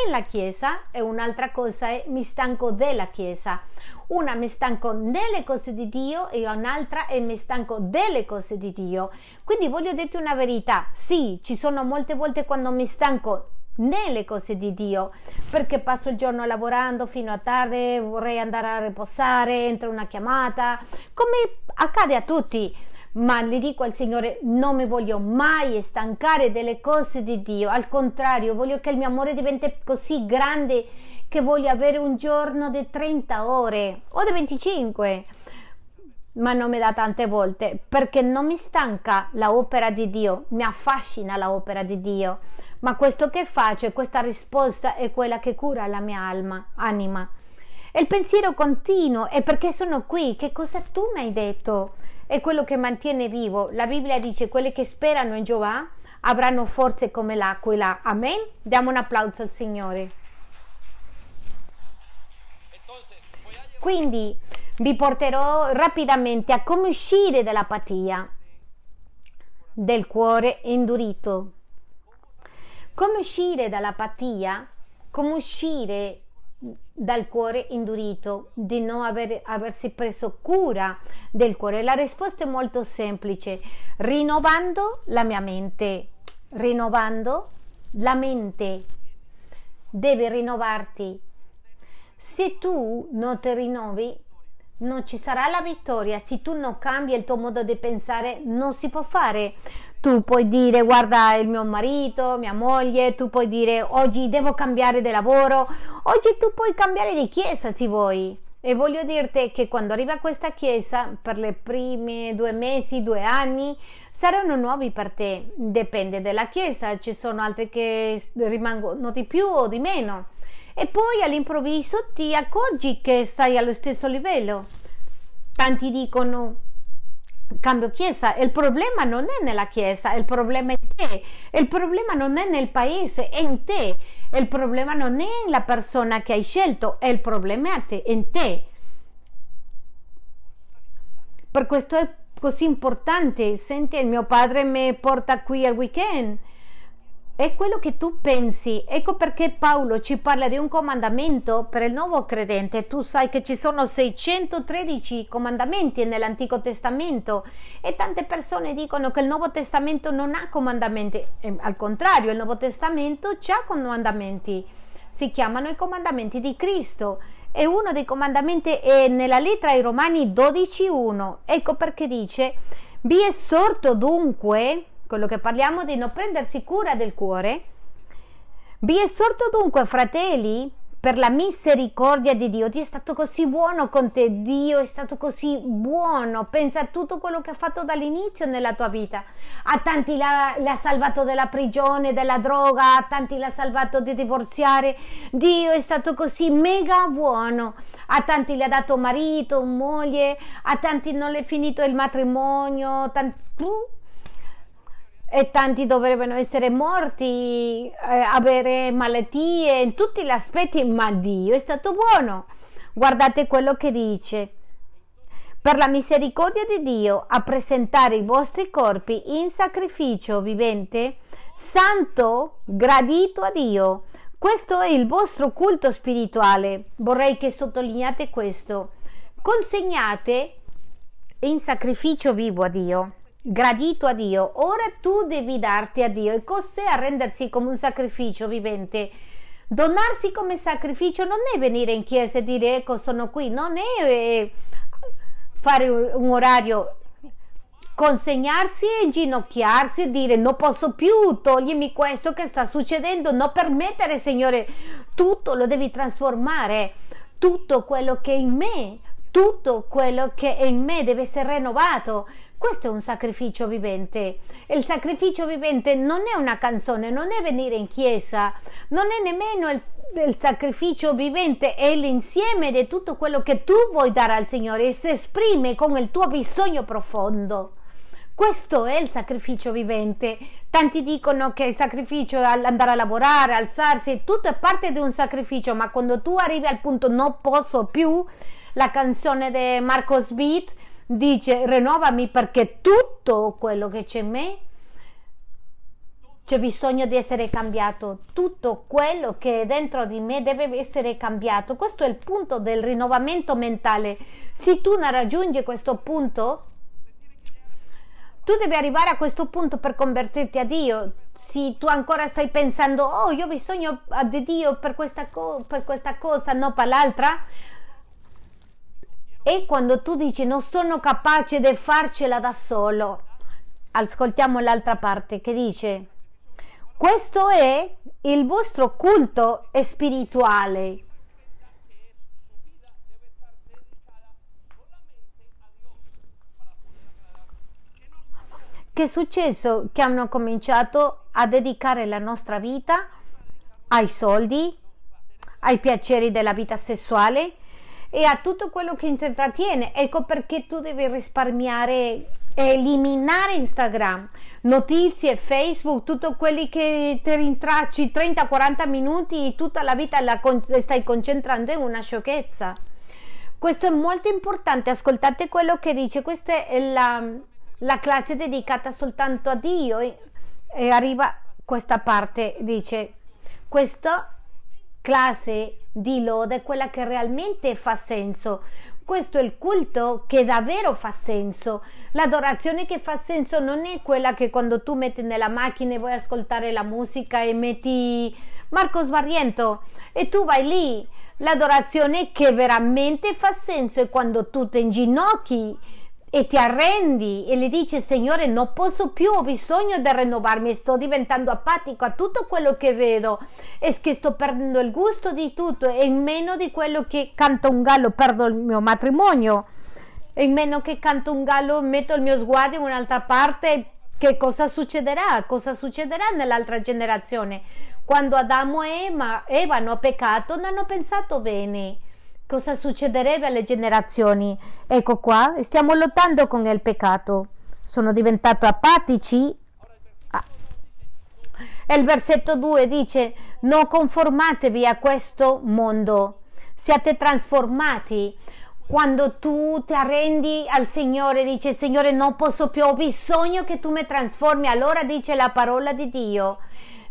in la chiesa e un'altra cosa è mi stanco della chiesa. Una mi stanco nelle cose di Dio e un'altra è mi stanco delle cose di Dio. Quindi voglio dirti una verità. Sì, ci sono molte volte quando mi stanco nelle cose di Dio, perché passo il giorno lavorando fino a tardi, vorrei andare a riposare, entra una chiamata, come accade a tutti. Ma gli dico al Signore, non mi voglio mai stancare delle cose di Dio, al contrario, voglio che il mio amore diventi così grande che voglio avere un giorno di 30 ore o di 25 ma non mi dà tante volte perché non mi stanca la opera di Dio, mi affascina la opera di Dio ma questo che faccio e questa risposta è quella che cura la mia alma, anima. E il pensiero continuo è perché sono qui, che cosa tu mi hai detto? È quello che mantiene vivo. La Bibbia dice quelli che sperano in Giova avranno forze come l'aquila. Amen? Diamo un applauso al Signore. Quindi vi porterò rapidamente a come uscire dall'apatia del cuore indurito come uscire dall'apatia? Come uscire dal cuore indurito, di non aver, aversi preso cura del cuore? La risposta è molto semplice, rinnovando la mia mente, rinnovando la mente. Devi rinnovarti. Se tu non ti rinnovi, non ci sarà la vittoria. Se tu non cambi il tuo modo di pensare, non si può fare. Tu puoi dire guarda il mio marito, mia moglie, tu puoi dire oggi devo cambiare di lavoro, oggi tu puoi cambiare di chiesa se vuoi. E voglio dirti che quando arriva questa chiesa, per le prime due mesi, due anni, saranno nuovi per te. Dipende dalla chiesa, ci sono altri che rimangono di più o di meno. E poi all'improvviso ti accorgi che stai allo stesso livello. Tanti dicono cambio chiesa, il problema non è nella chiesa, il problema è te, il problema non è nel paese, è in te, il problema non è nella persona che hai scelto, il problema è te, in te. Per questo è così importante, senti, il mio padre mi porta qui al weekend è quello che tu pensi. Ecco perché Paolo ci parla di un comandamento per il nuovo credente. Tu sai che ci sono 613 comandamenti nell'Antico Testamento e tante persone dicono che il Nuovo Testamento non ha comandamenti. Al contrario, il Nuovo Testamento ha comandamenti. Si chiamano i comandamenti di Cristo e uno dei comandamenti è nella lettera ai Romani 12.1. Ecco perché dice, vi esorto dunque, quello che parliamo di non prendersi cura del cuore, vi esorto dunque, fratelli, per la misericordia di Dio. Dio è stato così buono con te, Dio è stato così buono. Pensa a tutto quello che ha fatto dall'inizio nella tua vita. A tanti l'ha, salvato dalla prigione, dalla droga, a tanti l'ha salvato di divorziare. Dio è stato così mega buono. A tanti le ha dato marito, moglie, a tanti non le è finito il matrimonio. Tanti, e tanti dovrebbero essere morti, eh, avere malattie in tutti gli aspetti, ma Dio è stato buono. Guardate quello che dice. Per la misericordia di Dio a presentare i vostri corpi in sacrificio vivente, santo, gradito a Dio. Questo è il vostro culto spirituale. Vorrei che sottolineate questo. Consegnate in sacrificio vivo a Dio gradito a Dio. Ora tu devi darti a Dio. E cos'è arrendersi come un sacrificio vivente? Donarsi come sacrificio non è venire in chiesa e dire ecco sono qui, non è eh, fare un orario consegnarsi e inginocchiarsi e dire non posso più, toglimi questo che sta succedendo, non permettere Signore, tutto lo devi trasformare, tutto quello che è in me, tutto quello che è in me deve essere rinnovato questo è un sacrificio vivente. Il sacrificio vivente non è una canzone, non è venire in chiesa, non è nemmeno il, il sacrificio vivente, è l'insieme di tutto quello che tu vuoi dare al Signore e si esprime con il tuo bisogno profondo. Questo è il sacrificio vivente. Tanti dicono che il sacrificio è andare a lavorare, alzarsi, tutto è parte di un sacrificio, ma quando tu arrivi al punto non posso più, la canzone di Marcos Beat, dice rinnovami perché tutto quello che c'è in me c'è bisogno di essere cambiato, tutto quello che è dentro di me deve essere cambiato. Questo è il punto del rinnovamento mentale. Se tu non raggiungi questo punto, tu devi arrivare a questo punto per convertirti a Dio. Se tu ancora stai pensando, oh, io ho bisogno di Dio per questa, co- per questa cosa, no per l'altra, e quando tu dici non sono capace di farcela da solo, ascoltiamo l'altra parte che dice questo è il vostro culto spirituale. Che è successo? Che hanno cominciato a dedicare la nostra vita ai soldi, ai piaceri della vita sessuale, e a tutto quello che intrattiene. Ecco perché tu devi risparmiare eliminare Instagram, notizie, Facebook, tutto quelli che ti rintracci 30-40 minuti, tutta la vita la con- stai concentrando in una sciocchezza. Questo è molto importante, ascoltate quello che dice, questa è la, la classe dedicata soltanto a Dio e, arriva questa parte, dice, questa classe di lode è quella che realmente fa senso. Questo è il culto che davvero fa senso. L'adorazione che fa senso non è quella che quando tu metti nella macchina e vuoi ascoltare la musica e metti Marcos Barriento e tu vai lì. L'adorazione che veramente fa senso è quando tu ti inginocchi e ti arrendi e le dici Signore non posso più, ho bisogno di rinnovarmi, sto diventando apatico a tutto quello che vedo e che sto perdendo il gusto di tutto e in meno di quello che canta un gallo perdo il mio matrimonio e in meno che canto un gallo metto il mio sguardo in un'altra parte che cosa succederà? Cosa succederà nell'altra generazione? Quando Adamo e Eva, Eva hanno peccato non hanno pensato bene cosa succederebbe alle generazioni. Ecco qua, stiamo lottando con il peccato. Sono diventato apatici. Ah. E il versetto 2 dice: Non conformatevi a questo mondo, siate trasformati. Quando tu ti arrendi al Signore, dice Signore, non posso più, ho bisogno che tu mi trasformi. Allora dice la parola di Dio.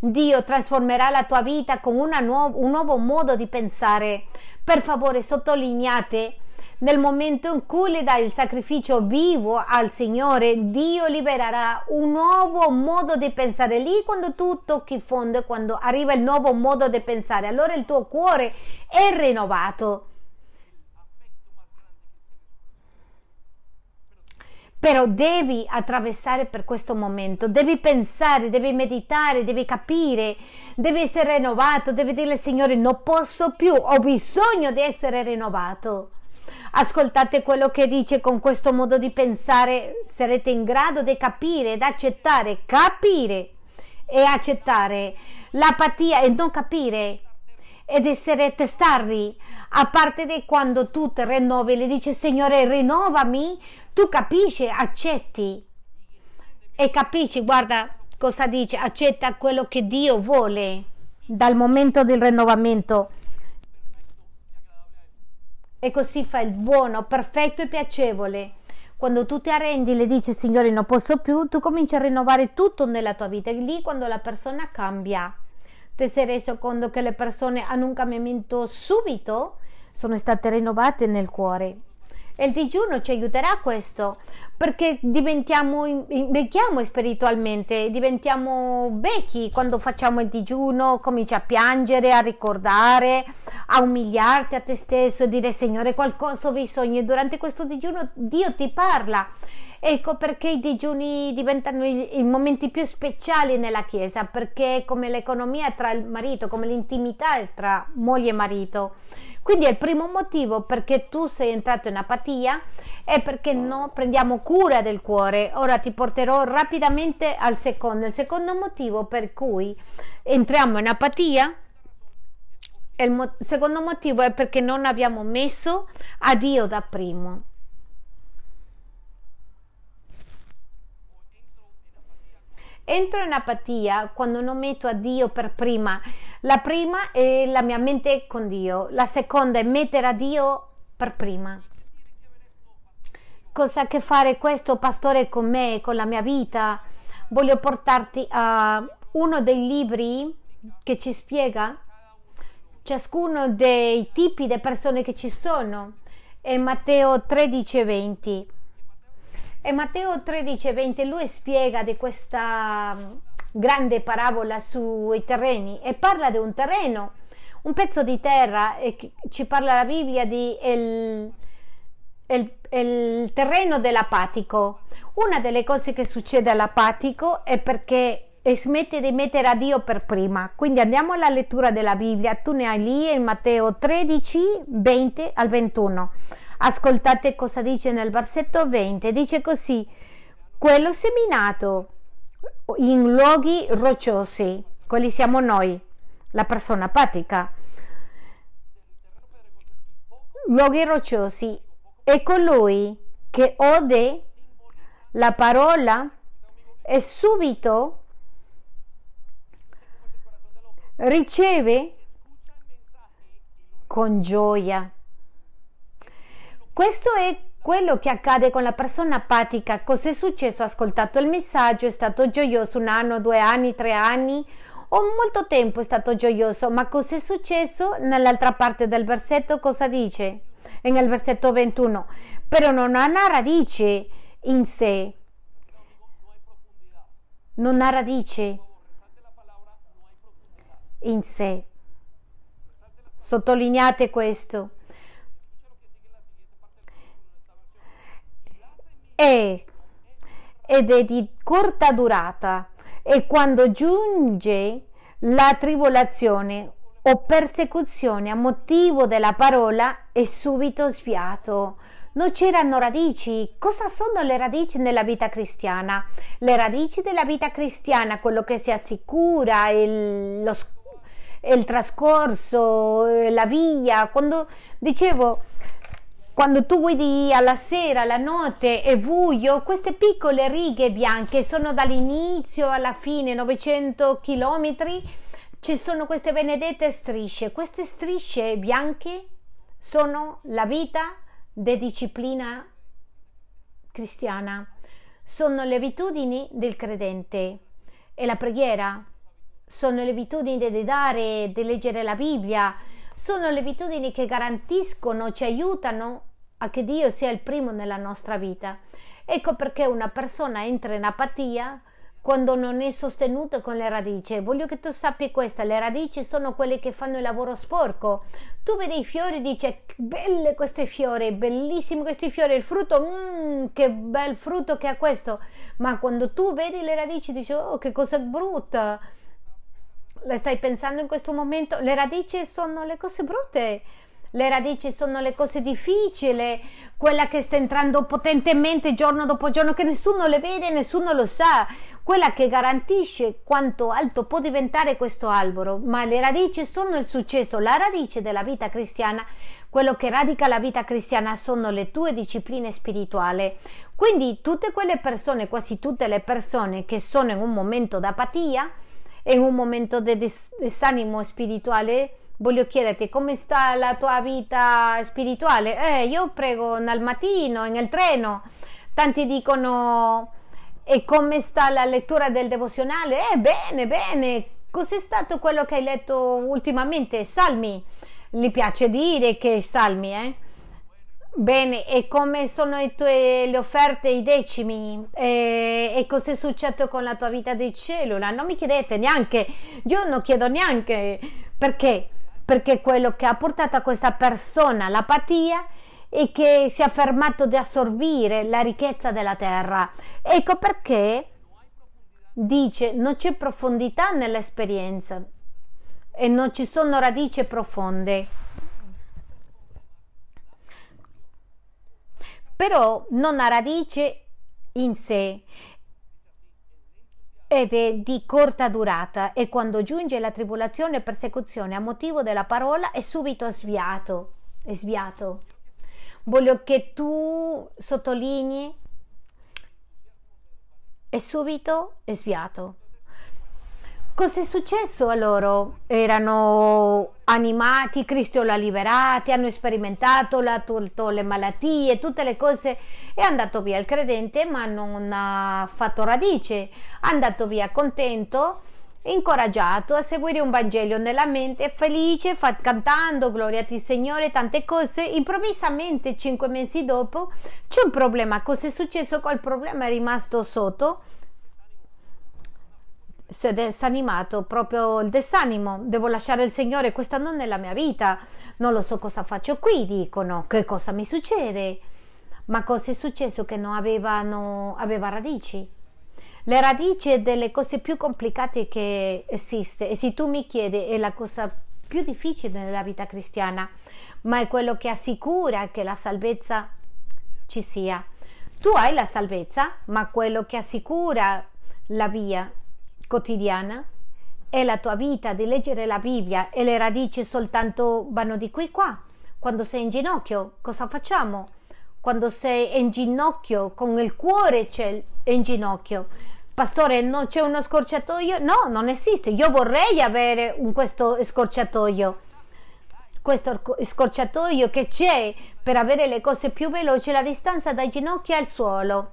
Dio trasformerà la tua vita con nuovo, un nuovo modo di pensare. Per favore sottolineate nel momento in cui le dai il sacrificio vivo al Signore, Dio libererà un nuovo modo di pensare. Lì quando tu tocchi fondo e quando arriva il nuovo modo di pensare, allora il tuo cuore è rinnovato. Però devi attraversare per questo momento, devi pensare, devi meditare, devi capire, devi essere rinnovato, devi dire Signore non posso più, ho bisogno di essere rinnovato. Ascoltate quello che dice con questo modo di pensare, sarete in grado di capire ed accettare, capire e accettare l'apatia e non capire ed essere testardi a parte di quando tu ti rinnovi le dici Signore rinnovami tu capisci accetti. E capisci guarda cosa dice accetta quello che Dio vuole. Dal momento del rinnovamento. E così fa il buono perfetto e piacevole. Quando tu ti arrendi e le dici Signore non posso più. Tu cominci a rinnovare tutto nella tua vita. E lì quando la persona cambia ti sei reso conto che le persone hanno un cambiamento subito sono state rinnovate nel cuore. E il digiuno ci aiuterà a questo perché diventiamo, invecchiamo spiritualmente, diventiamo vecchi quando facciamo il digiuno, cominci a piangere, a ricordare, a umiliarti a te stesso, a dire Signore qualcosa ho bisogno e durante questo digiuno Dio ti parla. Ecco perché i digiuni diventano i, i, momenti più speciali nella Chiesa, perché come l'economia tra il marito, come l'intimità tra moglie e marito. Quindi è il primo motivo perché tu sei entrato in apatia è perché non prendiamo cura del cuore. Ora ti porterò rapidamente al secondo. Il secondo motivo per cui entriamo in apatia il mo- secondo motivo è perché non abbiamo messo a Dio da primo. Entro in apatia quando non metto a Dio per prima. La prima è la mia mente con Dio, la seconda è mettere a Dio per prima. Cosa ha a che fare questo pastore con me, con la mia vita? Voglio portarti a uno dei libri che ci spiega ciascuno dei tipi di persone che ci sono. È Matteo 13 e 20. E Matteo 13 e 20 lui spiega di questa grande parabola sui terreni e parla di un terreno, un pezzo di terra e ci parla la Bibbia di il, il, il terreno dell'apatico. Una delle cose che succede all'apatico è perché smette di mettere a Dio per prima. Quindi andiamo alla lettura della Bibbia. Tu ne hai lì in Matteo 13, 20 al 21. Ascoltate cosa dice nel versetto 20. Dice così: Quello seminato in luoghi rocciosi, quelli siamo noi, la persona apatica. Luoghi rocciosi è colui che ode la parola e subito riceve con gioia. Questo è quello che accade con la persona apatica. Cos'è successo? Ha ascoltato il messaggio, è stato gioioso un anno, due anni, tre anni o molto tempo è stato gioioso, ma cos'è successo? Nell'altra parte del versetto cosa dice? Nel versetto 21, però non ha una radice in sé, non ha radice in sé. Sottolineate questo. È ed è di corta durata e quando giunge la tribolazione o persecuzione a motivo della parola è subito sviato. Non c'erano radici. Cosa sono le radici nella vita cristiana? Le radici della vita cristiana, quello che si assicura, il, lo, il trascorso, la via. Quando dicevo quando tu guidi alla sera, la notte è buio, queste piccole righe bianche sono dall'inizio alla fine, 900 km, ci sono queste benedette strisce. Queste strisce bianche sono la vita di disciplina cristiana, sono le abitudini del credente. E la preghiera, sono le abitudini di dare, di leggere la Bibbia, sono le abitudini che garantiscono, ci aiutano a che Dio sia il primo nella nostra vita. Ecco perché una persona entra in apatia quando non è sostenuto con le radici. Voglio che tu sappi questo, le radici sono quelle che fanno il lavoro sporco. Tu vedi i fiori e dici, belle queste fiori, bellissimi questi fiori, il frutto, mm, che bel frutto che ha questo. Ma quando tu vedi le radici dici, oh, che cosa brutta. Le stai pensando in questo momento? Le radici sono le cose brutte le radici sono le cose difficili, quella che sta entrando potentemente giorno dopo giorno, che nessuno le vede, nessuno lo sa, quella che garantisce quanto alto può diventare questo albero, ma le radici sono il successo, la radice della vita cristiana, quello che radica la vita cristiana sono le tue discipline spirituali. Quindi tutte quelle persone, quasi tutte le persone che sono in un momento d'apatia, in un momento di disanimo spirituale, voglio chiederti come sta la tua vita spirituale. Eh, io prego nel mattino, nel treno. Tanti dicono e come sta la lettura del devozionale? Eh, bene, bene. Cos'è stato quello che hai letto ultimamente? Salmi. Gli piace dire che salmi, eh? Bene, e come sono le tue le offerte, i decimi? E, e cosa è successo con la tua vita di cellula? Non mi chiedete neanche, io non chiedo neanche perché perché quello che ha portato a questa persona l'apatia è che si è fermato di assorbire la ricchezza della terra. Ecco perché dice non c'è profondità nell'esperienza e non ci sono radici profonde. Però non ha radice in sé ed è di corta durata e quando giunge la tribolazione e persecuzione a motivo della parola è subito sviato. È sviato. Voglio che tu sottolinei è subito sviato. Cos'è successo a loro? Erano animati, Cristo l'ha liberati, hanno sperimentato, l'ha tolto le malattie, tutte le cose. È andato via il credente, ma non ha fatto radice. È andato via contento, incoraggiato a seguire un Vangelo nella mente, felice, fa, cantando gloria a ti Signore, tante cose. Improvvisamente, cinque mesi dopo, c'è un problema. Cos'è successo? Quel problema è rimasto sotto si è desanimato proprio il desanimo, devo lasciare il Signore, questa non è la mia vita, non lo so cosa faccio qui, dicono, che cosa mi succede? Ma cosa è successo che non avevano, aveva radici? Le radici delle cose più complicate che esiste e se tu mi chiedi è la cosa più difficile nella vita cristiana, ma è quello che assicura che la salvezza ci sia. Tu hai la salvezza, ma quello che assicura la via quotidiana? È la tua vita di leggere la Bibbia e le radici soltanto vanno di qui qua? Quando sei in ginocchio, cosa facciamo? Quando sei in ginocchio, con il cuore c'è in ginocchio. Pastore, non c'è uno scorciatoio? No, non esiste. Io vorrei avere un, questo scorciatoio. Questo scorciatoio che c'è per avere le cose più veloci, la distanza dai ginocchi al suolo.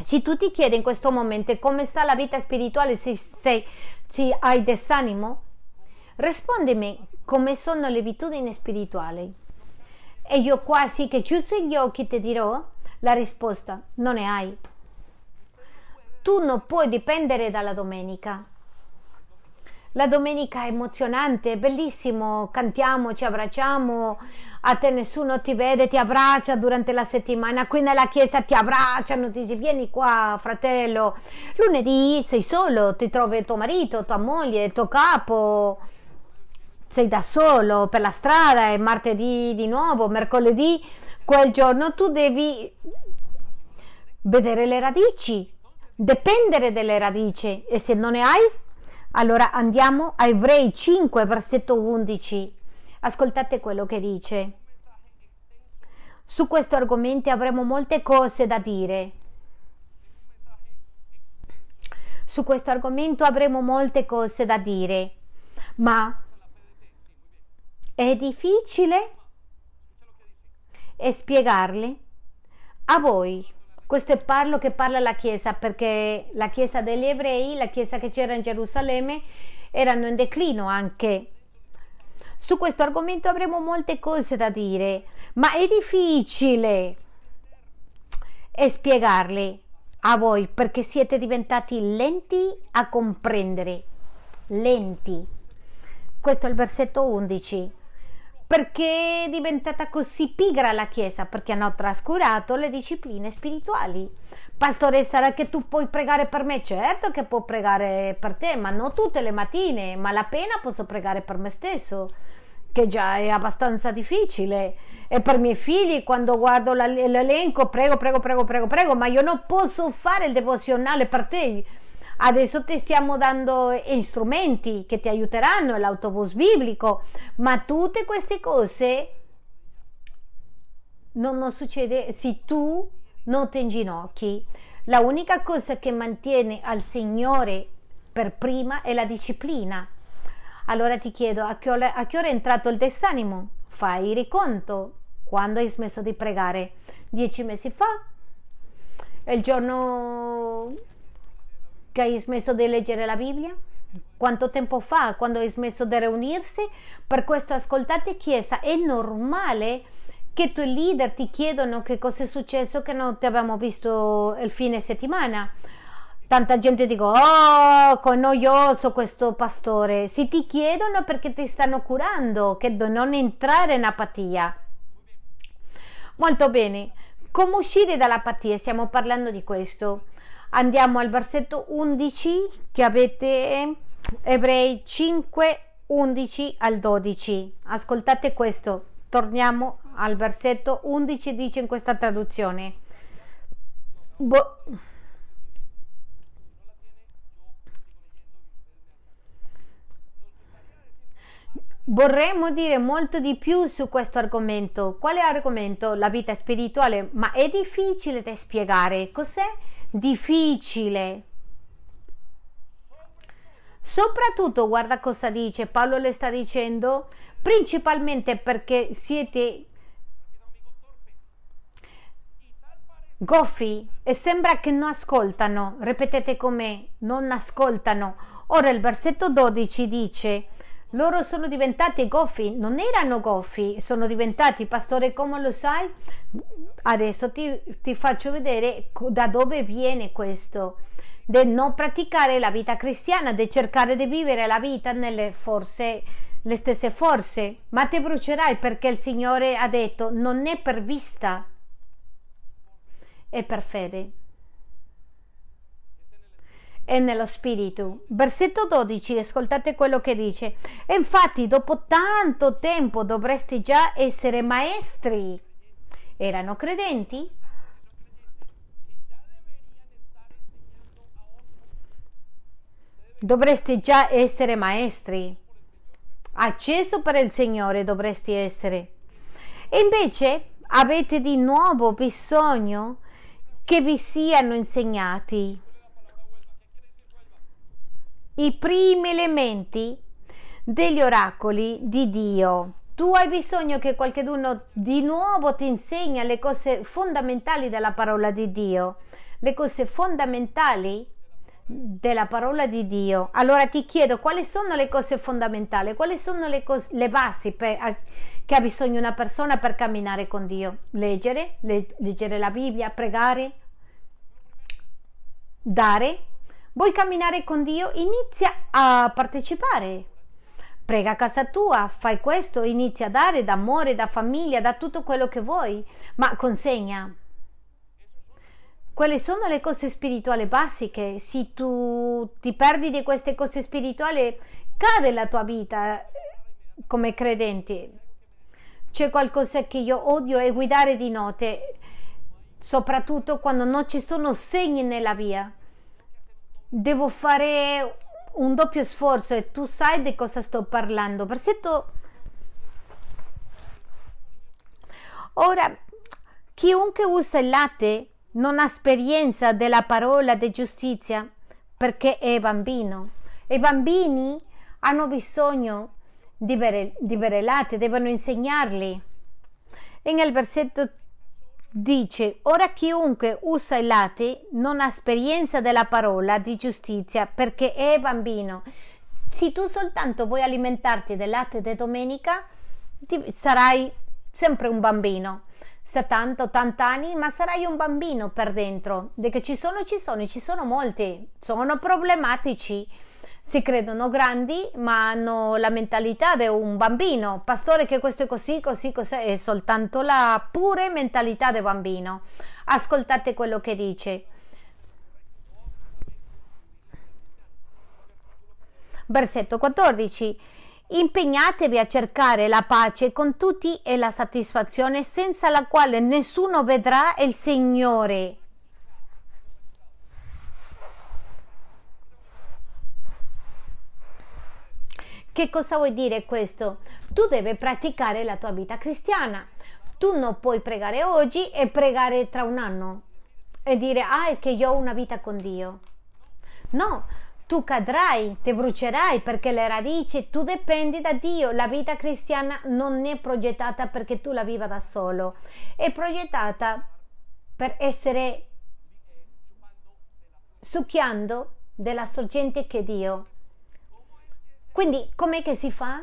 Se tu ti chiedi in questo momento come sta la vita spirituale, se, se, se hai desanimo, rispondimi come sono le abitudini spirituali. E io quasi che chiuso gli occhi ti dirò la risposta, non ne hai. Tu non puoi dipendere dalla domenica. La domenica è emozionante, è bellissimo, cantiamo, ci abbracciamo, a te nessuno ti vede, ti abbraccia durante la settimana, qui nella chiesa ti abbracciano, ti dici vieni qua fratello, lunedì sei solo, ti trovi tuo marito, tua moglie, tuo capo, sei da solo per la strada, è martedì di nuovo, mercoledì, quel giorno tu devi vedere le radici, dipendere dalle radici. E se non ne hai, allora andiamo a Ebrei 5, versetto 11 Ascoltate quello che dice. Su questo argomento avremo molte cose da dire. Su questo argomento avremo molte cose da dire, ma è difficile spiegarle a voi. Questo è parlo che parla la Chiesa perché la Chiesa degli ebrei, la Chiesa che c'era in Gerusalemme, erano in declino anche su questo argomento avremo molte cose da dire, ma è difficile spiegarle a voi perché siete diventati lenti a comprendere. Lenti. Questo è il versetto 11 perché è diventata così pigra la Chiesa? Perché hanno trascurato le discipline spirituali. Pastore, sarà che tu puoi pregare per me? Certo che può pregare per te, ma non tutte le mattine, ma la pena posso pregare per me stesso, che già è abbastanza difficile. E per i miei figli, quando guardo l'elenco, prego, prego, prego, prego, prego, ma io non posso fare il devozionale per te Adesso ti stiamo dando strumenti che ti aiuteranno, l'autobus biblico, ma tutte queste cose non, non succede se tu non ti inginocchi. La unica cosa che mantiene al Signore per prima è la disciplina. Allora ti chiedo a che ora, a che ora è entrato il desanimo? Fai riconto. Quando hai smesso di pregare? Dieci mesi fa? Il giorno che hai smesso di leggere la Bibbia? Quanto tempo fa, quando hai smesso di riunirsi? Per questo ascoltate Chiesa, è normale che i tuoi leader ti chiedono che cosa è successo che non ti abbiamo visto il fine settimana. Tanta gente dice, oh, che noioso questo pastore. Si ti chiedono perché ti stanno curando, che non entrare in apatia. Molto bene. Come uscire dall'apatia? Stiamo parlando di questo. Andiamo al versetto 11 che avete Ebrei 5, 11 al 12. Ascoltate questo. Torniamo al versetto 11, dice in questa traduzione. Bo- Vorremmo dire molto di più su questo argomento. Quale argomento? La vita spirituale, ma è difficile da spiegare. Cos'è? Difficile. Soprattutto, guarda cosa dice, Paolo le sta dicendo, principalmente perché siete goffi e sembra che non ascoltano. Ripetete con me, non ascoltano. Ora il versetto 12 dice, loro sono diventati goffi, non erano goffi, sono diventati, pastore, come lo sai? Adesso ti, ti faccio vedere da dove viene questo, del non praticare la vita cristiana, di cercare di vivere la vita nelle forze, le stesse forze, ma ti brucerai perché il Signore ha detto non è per vista, è per fede e nello spirito. Versetto 12, ascoltate quello che dice. E infatti dopo tanto tempo dovresti già essere maestri. Erano credenti? Dovresti già essere maestri. Acceso per il Signore dovresti essere. E invece avete di nuovo bisogno che vi siano insegnati i primi elementi degli oracoli di Dio. Tu hai bisogno che qualcuno di nuovo ti insegni le cose fondamentali della parola di Dio, le cose fondamentali della parola di Dio. Allora ti chiedo quali sono le cose fondamentali, quali sono le, cose, le basi per, a, che ha bisogno una persona per camminare con Dio. Leggere, le, leggere la Bibbia, pregare, dare Vuoi camminare con Dio? Inizia a partecipare. Prega a casa tua, fai questo, inizia a dare d'amore, da famiglia, da tutto quello che vuoi, ma consegna. Quelle sono le cose spirituali basiche. Se tu ti perdi di queste cose spirituali, cade la tua vita come credente. C'è qualcosa che io odio è guidare di notte, soprattutto quando non ci sono segni nella via devo fare un doppio sforzo e tu sai di cosa sto parlando. Versetto Ora, chiunque usa il latte non ha esperienza della parola di giustizia perché è bambino. I bambini hanno bisogno di bere, di bere latte, devono insegnarli. E nel versetto Dice, ora chiunque usa il latte non ha esperienza della parola di giustizia perché è bambino. Se tu soltanto vuoi alimentarti del latte di domenica, sarai sempre un bambino. 70-80 anni, ma sarai un bambino per dentro. De che ci sono, ci sono, ci sono molti, sono problematici. Si credono grandi, ma hanno la mentalità di un bambino. Pastore, che questo è così, così, così, è soltanto la pure mentalità di bambino. Ascoltate quello che dice. Versetto 14 Impegnatevi a cercare la pace con tutti e la soddisfazione senza la quale nessuno vedrà il Signore. Che cosa vuol dire questo? Tu devi praticare la tua vita cristiana. Tu non puoi pregare oggi e pregare tra un anno e dire ah è che io ho una vita con Dio. No, tu cadrai, ti brucerai perché le radici, tu dipendi da Dio. La vita cristiana non è progettata perché tu la viva da solo, è progettata per essere succhiando della sorgente che è Dio. Quindi com'è che si fa?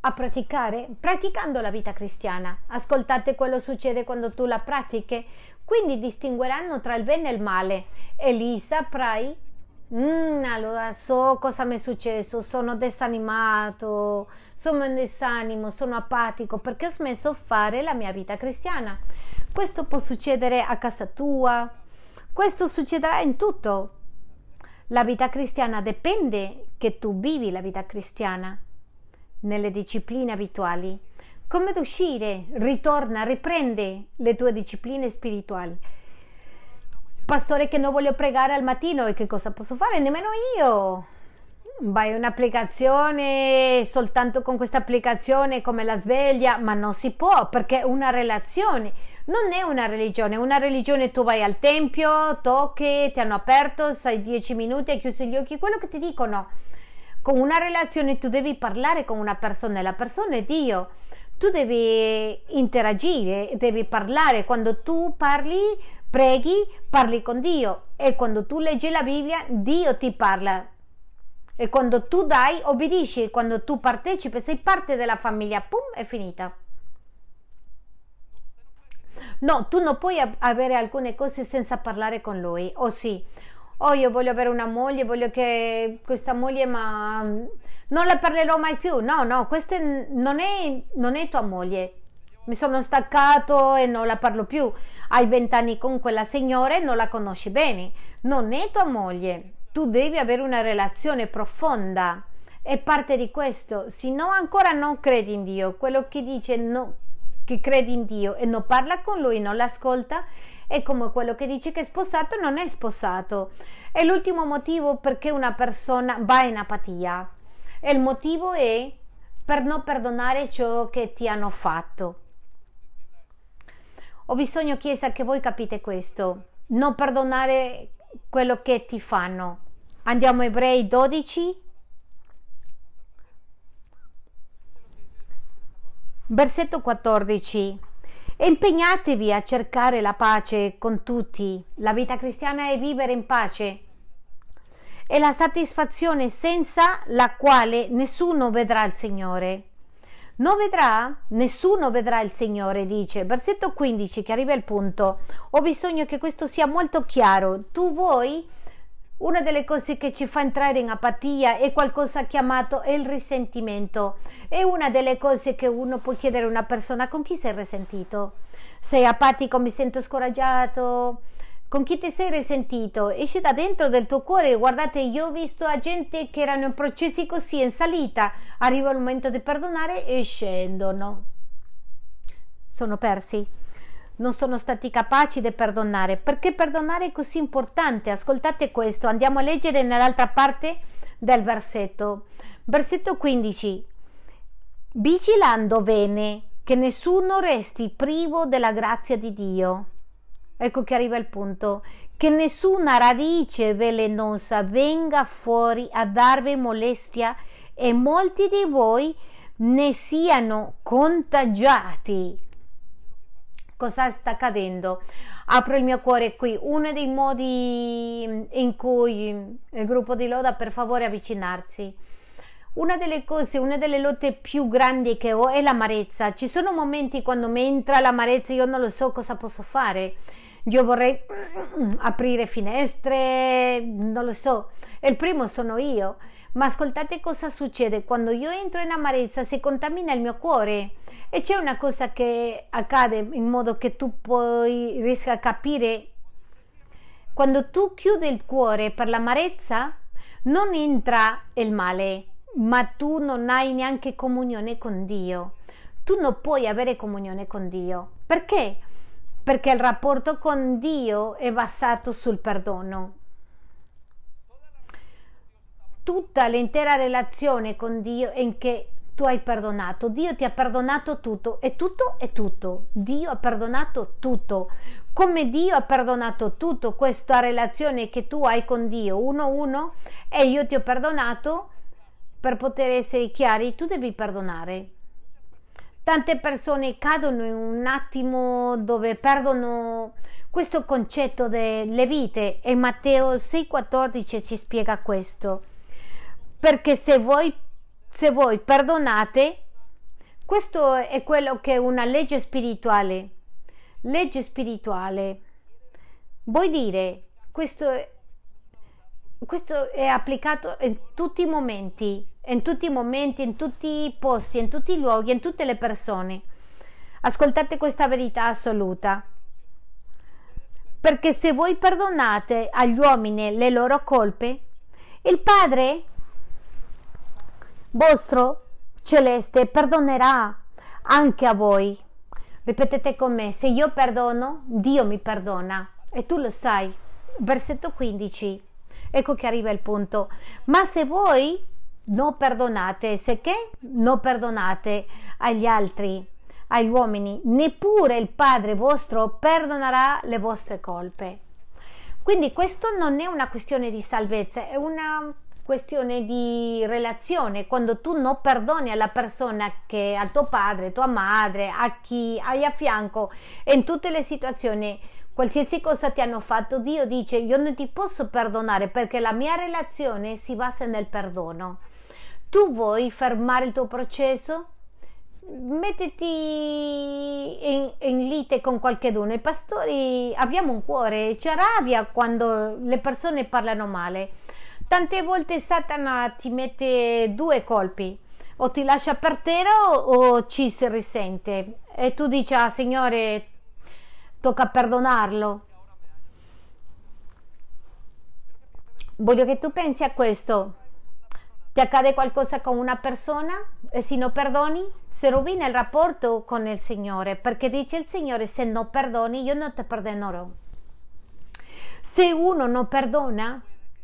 A praticare? Praticando la vita cristiana. Ascoltate quello che succede quando tu la pratichi. Quindi distingueranno tra il bene e il male. Elisa, Prai, Mm, allora so cosa mi è successo, sono desanimato, sono in desanimo, sono apatico perché ho smesso di fare la mia vita cristiana. Questo può succedere a casa tua, questo succederà in tutto. La vita cristiana dipende che tu vivi la vita cristiana nelle discipline abituali. Come uscire, ritorna, riprende le tue discipline spirituali pastore che non voglio pregare al mattino e che cosa posso fare? Nemmeno io. Vai un'applicazione soltanto con questa applicazione come la sveglia, ma non si può perché è una relazione, non è una religione. Una religione tu vai al tempio, tocchi, ti hanno aperto, sai dieci minuti, hai chiuso gli occhi, quello che ti dicono. Con una relazione tu devi parlare con una persona e la persona è Dio. Tu devi interagire, devi parlare. Quando tu parli preghi, parli con Dio e quando tu leggi la Bibbia, Dio ti parla. E quando tu dai, obbedisci, quando tu partecipi, sei parte della famiglia, pum, è finita. No, tu non puoi avere alcune cose senza parlare con lui, o sì. Oh, io voglio avere una moglie, voglio che questa moglie, ma non la parlerò mai più. No, no, questa non è, non è tua moglie. Mi sono staccato e non la parlo più hai vent'anni con quella signora e non la conosci bene, non è tua moglie, tu devi avere una relazione profonda. È parte di questo, se no ancora non credi in Dio, quello che dice no, che credi in Dio e non parla con lui, non l'ascolta, è come quello che dice che è sposato non è sposato. È l'ultimo motivo perché una persona va in apatia. E il motivo è per non perdonare ciò che ti hanno fatto. Ho bisogno, Chiesa, che voi capite questo. Non perdonare quello che ti fanno. Andiamo a Ebrei 12. Versetto 14. Impegnatevi a cercare la pace con tutti. La vita cristiana è vivere in pace. È la soddisfazione senza la quale nessuno vedrà il Signore. Non vedrà, nessuno vedrà il Signore, dice. Versetto 15 che arriva il punto. Ho bisogno che questo sia molto chiaro. Tu vuoi? Una delle cose che ci fa entrare in apatia è qualcosa chiamato il risentimento. È una delle cose che uno può chiedere a una persona con chi sei risentito. Sei apatico, mi sento scoraggiato, con chi ti sei risentito, esci da dentro del tuo cuore. Guardate, io ho visto a gente che erano in processi così in salita, arriva il momento di perdonare e scendono. Sono persi. Non sono stati capaci di perdonare. Perché perdonare è così importante? Ascoltate questo, andiamo a leggere nell'altra parte del versetto. Versetto 15. Vigilando bene che nessuno resti privo della grazia di Dio Ecco che arriva il punto. Che nessuna radice velenosa venga fuori a darvi molestia e molti di voi ne siano contagiati. Cosa sta accadendo? Apro il mio cuore qui. Uno dei modi in cui il gruppo di Loda, per favore, avvicinarsi. una delle cose, una delle lotte più grandi che ho è l'amarezza. Ci sono momenti quando mi entra l'amarezza io non lo so cosa posso fare. Io vorrei aprire finestre, non lo so. Il primo sono io. Ma ascoltate cosa succede quando io entro in amarezza, si contamina il mio cuore e c'è una cosa che accade in modo che tu poi riesca a capire. Quando tu chiudi il cuore per l'amarezza, non entra il male, ma tu non hai neanche comunione con Dio. Tu non puoi avere comunione con Dio. Perché? Perché il rapporto con Dio è basato sul perdono. Tutta l'intera relazione con Dio è in che tu hai perdonato. Dio ti ha perdonato tutto e tutto è tutto. Dio ha perdonato tutto. Come Dio ha perdonato tutto, questa relazione che tu hai con Dio, uno uno, e io ti ho perdonato, per poter essere chiari, tu devi perdonare. Tante persone cadono in un attimo dove perdono questo concetto delle vite e Matteo 6,14 ci spiega questo. Perché se voi, se voi perdonate, questo è quello che è una legge spirituale. Legge spirituale. Vuoi dire, questo, questo è applicato in tutti i momenti in tutti i momenti, in tutti i posti, in tutti i luoghi, in tutte le persone. Ascoltate questa verità assoluta. Perché se voi perdonate agli uomini le loro colpe, il Padre vostro celeste perdonerà anche a voi. Ripetete con me, se io perdono, Dio mi perdona. E tu lo sai. Versetto 15. Ecco che arriva il punto. Ma se voi non perdonate, se che non perdonate agli altri, agli uomini, neppure il Padre vostro perdonerà le vostre colpe. Quindi questo non è una questione di salvezza, è una questione di relazione. Quando tu non perdoni alla persona che a tuo padre, tua madre, a chi hai a fianco, in tutte le situazioni, qualsiasi cosa ti hanno fatto, Dio dice io non ti posso perdonare perché la mia relazione si basa nel perdono. Tu vuoi fermare il tuo processo? Mettiti in, in lite con qualcuno. I pastori abbiamo un cuore, ci arrabbia quando le persone parlano male. Tante volte Satana ti mette due colpi, o ti lascia per terra o ci si risente. E tu dici, ah Signore, tocca perdonarlo. Voglio che tu pensi a questo ti accade qualcosa con una persona e se non perdoni, si rovina il rapporto con il Signore, perché dice il Signore, se non perdoni, io non ti perdonerò. Se uno non perdona,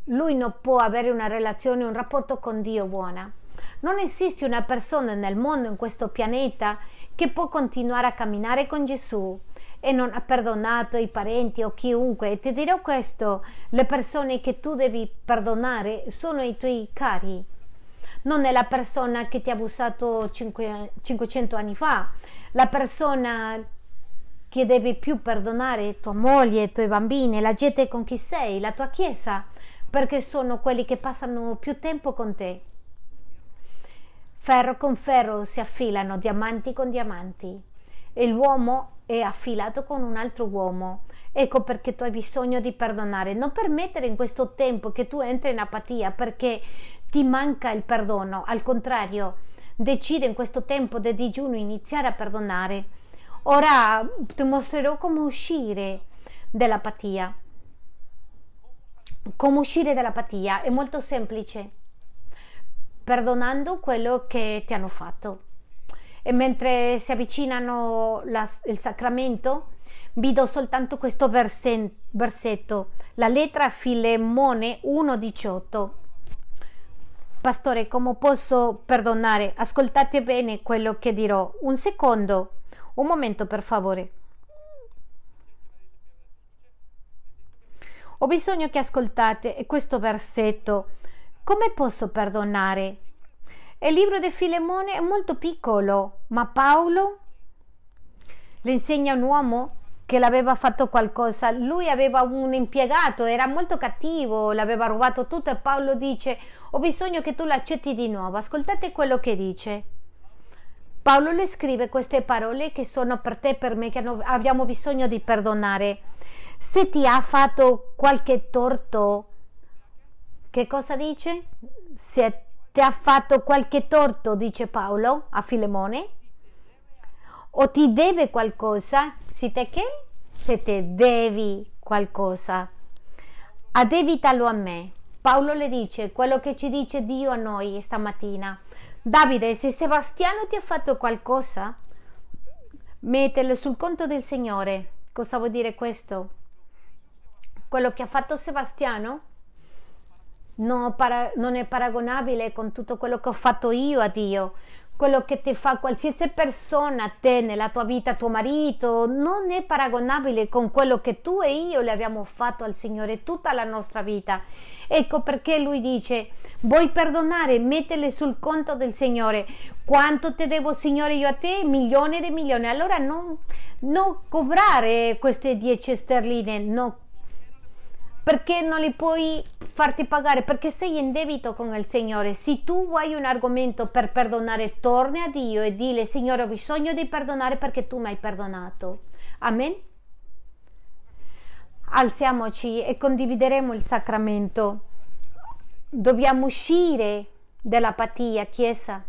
lui non può avere una relazione, un rapporto con Dio buona. Non esiste una persona nel mondo, in questo pianeta, che può continuare a camminare con Gesù e non ha perdonato i parenti o chiunque. E ti dirò questo, le persone che tu devi perdonare sono i tuoi cari, non è la persona che ti ha abusato 5, 500 anni fa, la persona che devi più perdonare tua moglie, i tuoi bambini, la gente con chi sei, la tua chiesa, perché sono quelli che passano più tempo con te. Ferro con ferro si affilano, diamanti con diamanti. E l'uomo è affilato con un altro uomo. Ecco perché tu hai bisogno di perdonare. Non permettere in questo tempo che tu entri in apatia perché ti manca il perdono, al contrario, decide in questo tempo di digiuno iniziare a perdonare. Ora ti mostrerò come uscire dall'apatia. Come uscire dall'apatia è molto semplice, perdonando quello che ti hanno fatto. E mentre si avvicinano la, il sacramento, vi do soltanto questo versetto, la lettera Filemone 1,18 Pastore, come posso perdonare? Ascoltate bene quello che dirò. Un secondo, un momento per favore. Ho bisogno che ascoltate questo versetto. Come posso perdonare? Il libro di Filemone è molto piccolo, ma Paolo le insegna a un uomo che l'aveva fatto qualcosa. Lui aveva un impiegato, era molto cattivo, l'aveva rubato tutto e Paolo dice ho bisogno che tu l'accetti di nuovo. Ascoltate quello che dice. Paolo le scrive queste parole che sono per te e per me, che abbiamo bisogno di perdonare. Se ti ha fatto qualche torto, che cosa dice? Se ti ha fatto qualche torto, dice Paolo a Filemone, o ti deve qualcosa, si te che? Se te devi qualcosa, addebitalo a me. Paolo le dice quello che ci dice Dio a noi stamattina. Davide, se Sebastiano ti ha fatto qualcosa, mettelo sul conto del Signore. Cosa vuol dire questo? Quello che ha fatto Sebastiano non, para- non è paragonabile con tutto quello che ho fatto io a Dio quello che ti fa qualsiasi persona te nella tua vita, tuo marito, non è paragonabile con quello che tu e io le abbiamo fatto al Signore tutta la nostra vita. Ecco perché lui dice, vuoi perdonare, mettele sul conto del Signore. Quanto ti devo, Signore, io a te? Milioni di milioni. Allora non, non cobrare queste 10 sterline, no, perché non li puoi farti pagare? Perché sei in debito con il Signore. Se tu vuoi un argomento per perdonare, torni a Dio e dile, Signore, ho bisogno di perdonare perché tu mi hai perdonato. Amen. Alziamoci e condivideremo il sacramento. Dobbiamo uscire dall'apatia, Chiesa.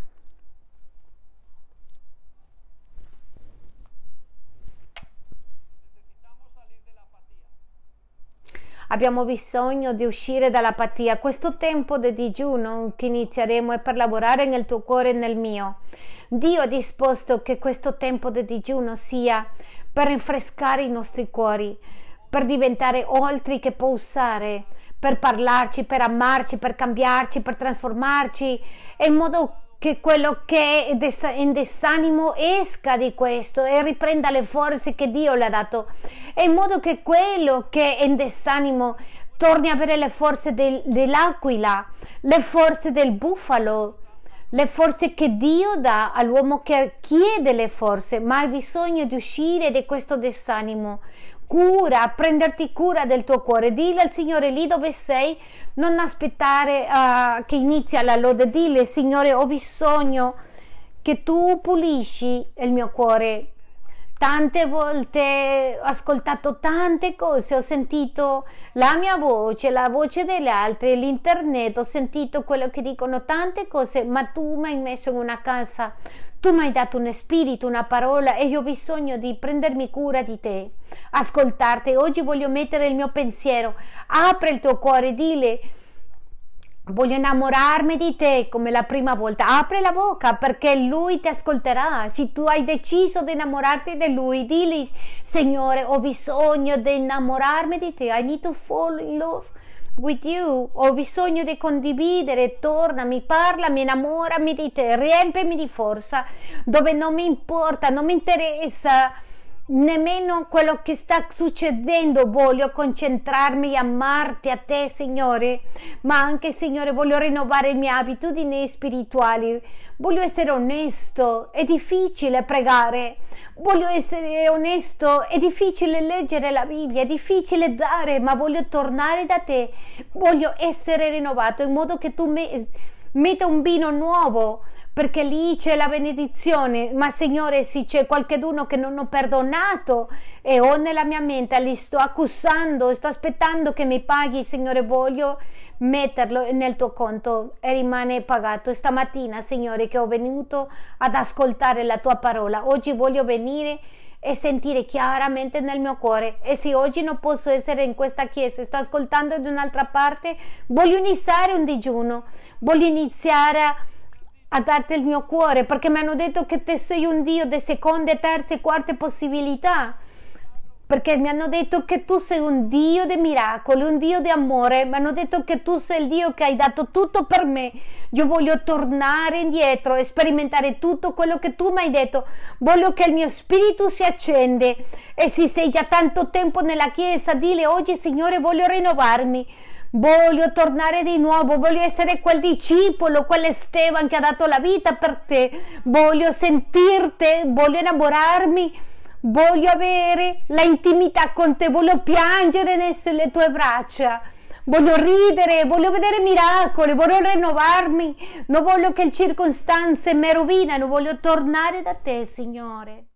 Abbiamo bisogno di uscire dall'apatia. Questo tempo di digiuno che inizieremo è per lavorare nel tuo cuore e nel mio. Dio ha disposto che questo tempo di digiuno sia per rinfrescare i nostri cuori, per diventare oltre che può usare, per parlarci, per amarci, per cambiarci, per trasformarci, in modo che quello che è in disanimo esca di questo e riprenda le forze che Dio le ha dato, in modo che quello che è in disanimo torni a avere le forze del, dell'aquila, le forze del bufalo, le forze che Dio dà all'uomo che chiede le forze, ma hai bisogno di uscire da questo disanimo. Cura, prenderti cura del tuo cuore, dillo al Signore lì dove sei, non aspettare uh, che inizia la lode, dille Signore ho bisogno che tu pulisci il mio cuore. Tante volte ho ascoltato tante cose, ho sentito la mia voce, la voce delle altre, l'internet, ho sentito quello che dicono tante cose, ma tu mi hai messo in una casa, tu mi hai dato un spirito, una parola e io ho bisogno di prendermi cura di te, ascoltarti. Oggi voglio mettere il mio pensiero, apri il tuo cuore, dile Voglio innamorarmi di te come la prima volta. Apri la bocca perché lui ti ascolterà. Se tu hai deciso di innamorarti di lui, digli, Signore, ho bisogno di innamorarmi di te. I need to fall in love with you. Ho bisogno di condividere. Tornami, parlami, innamorami di te. Riempimi di forza dove non mi importa, non mi interessa nemmeno quello che sta succedendo voglio concentrarmi e amarti a te Signore ma anche Signore voglio rinnovare le mie abitudini spirituali voglio essere onesto è difficile pregare. Voglio essere onesto è difficile leggere la Bibbia è difficile dare ma voglio tornare da te. Voglio essere rinnovato in modo che tu mi metta un vino nuovo perché lì c'è la benedizione, ma Signore se c'è qualcuno che non ho perdonato e ho nella mia mente, li sto accusando, sto aspettando che mi paghi, Signore, voglio metterlo nel tuo conto e rimane pagato. Stamattina, Signore, che ho venuto ad ascoltare la tua parola, oggi voglio venire e sentire chiaramente nel mio cuore e se oggi non posso essere in questa chiesa, sto ascoltando da un'altra parte, voglio iniziare un digiuno, voglio iniziare a a darti il mio cuore perché mi hanno detto che te sei un Dio di seconde, terze quarte possibilità perché mi hanno detto che tu sei un Dio di miracoli, un Dio di amore, mi hanno detto che tu sei il Dio che hai dato tutto per me. Io voglio tornare indietro sperimentare tutto quello che tu mi hai detto. Voglio che il mio spirito si accende e se sei già tanto tempo nella chiesa, dile oggi Signore voglio rinnovarmi. Voglio tornare di nuovo, voglio essere quel discepolo, quell'Esteban che ha dato la vita per te. Voglio sentirti, voglio innamorarmi, voglio avere la intimità con te, voglio piangere sulle tue braccia. Voglio ridere, voglio vedere miracoli, voglio rinnovarmi, non voglio che le circostanze mi rovinano, voglio tornare da te, Signore.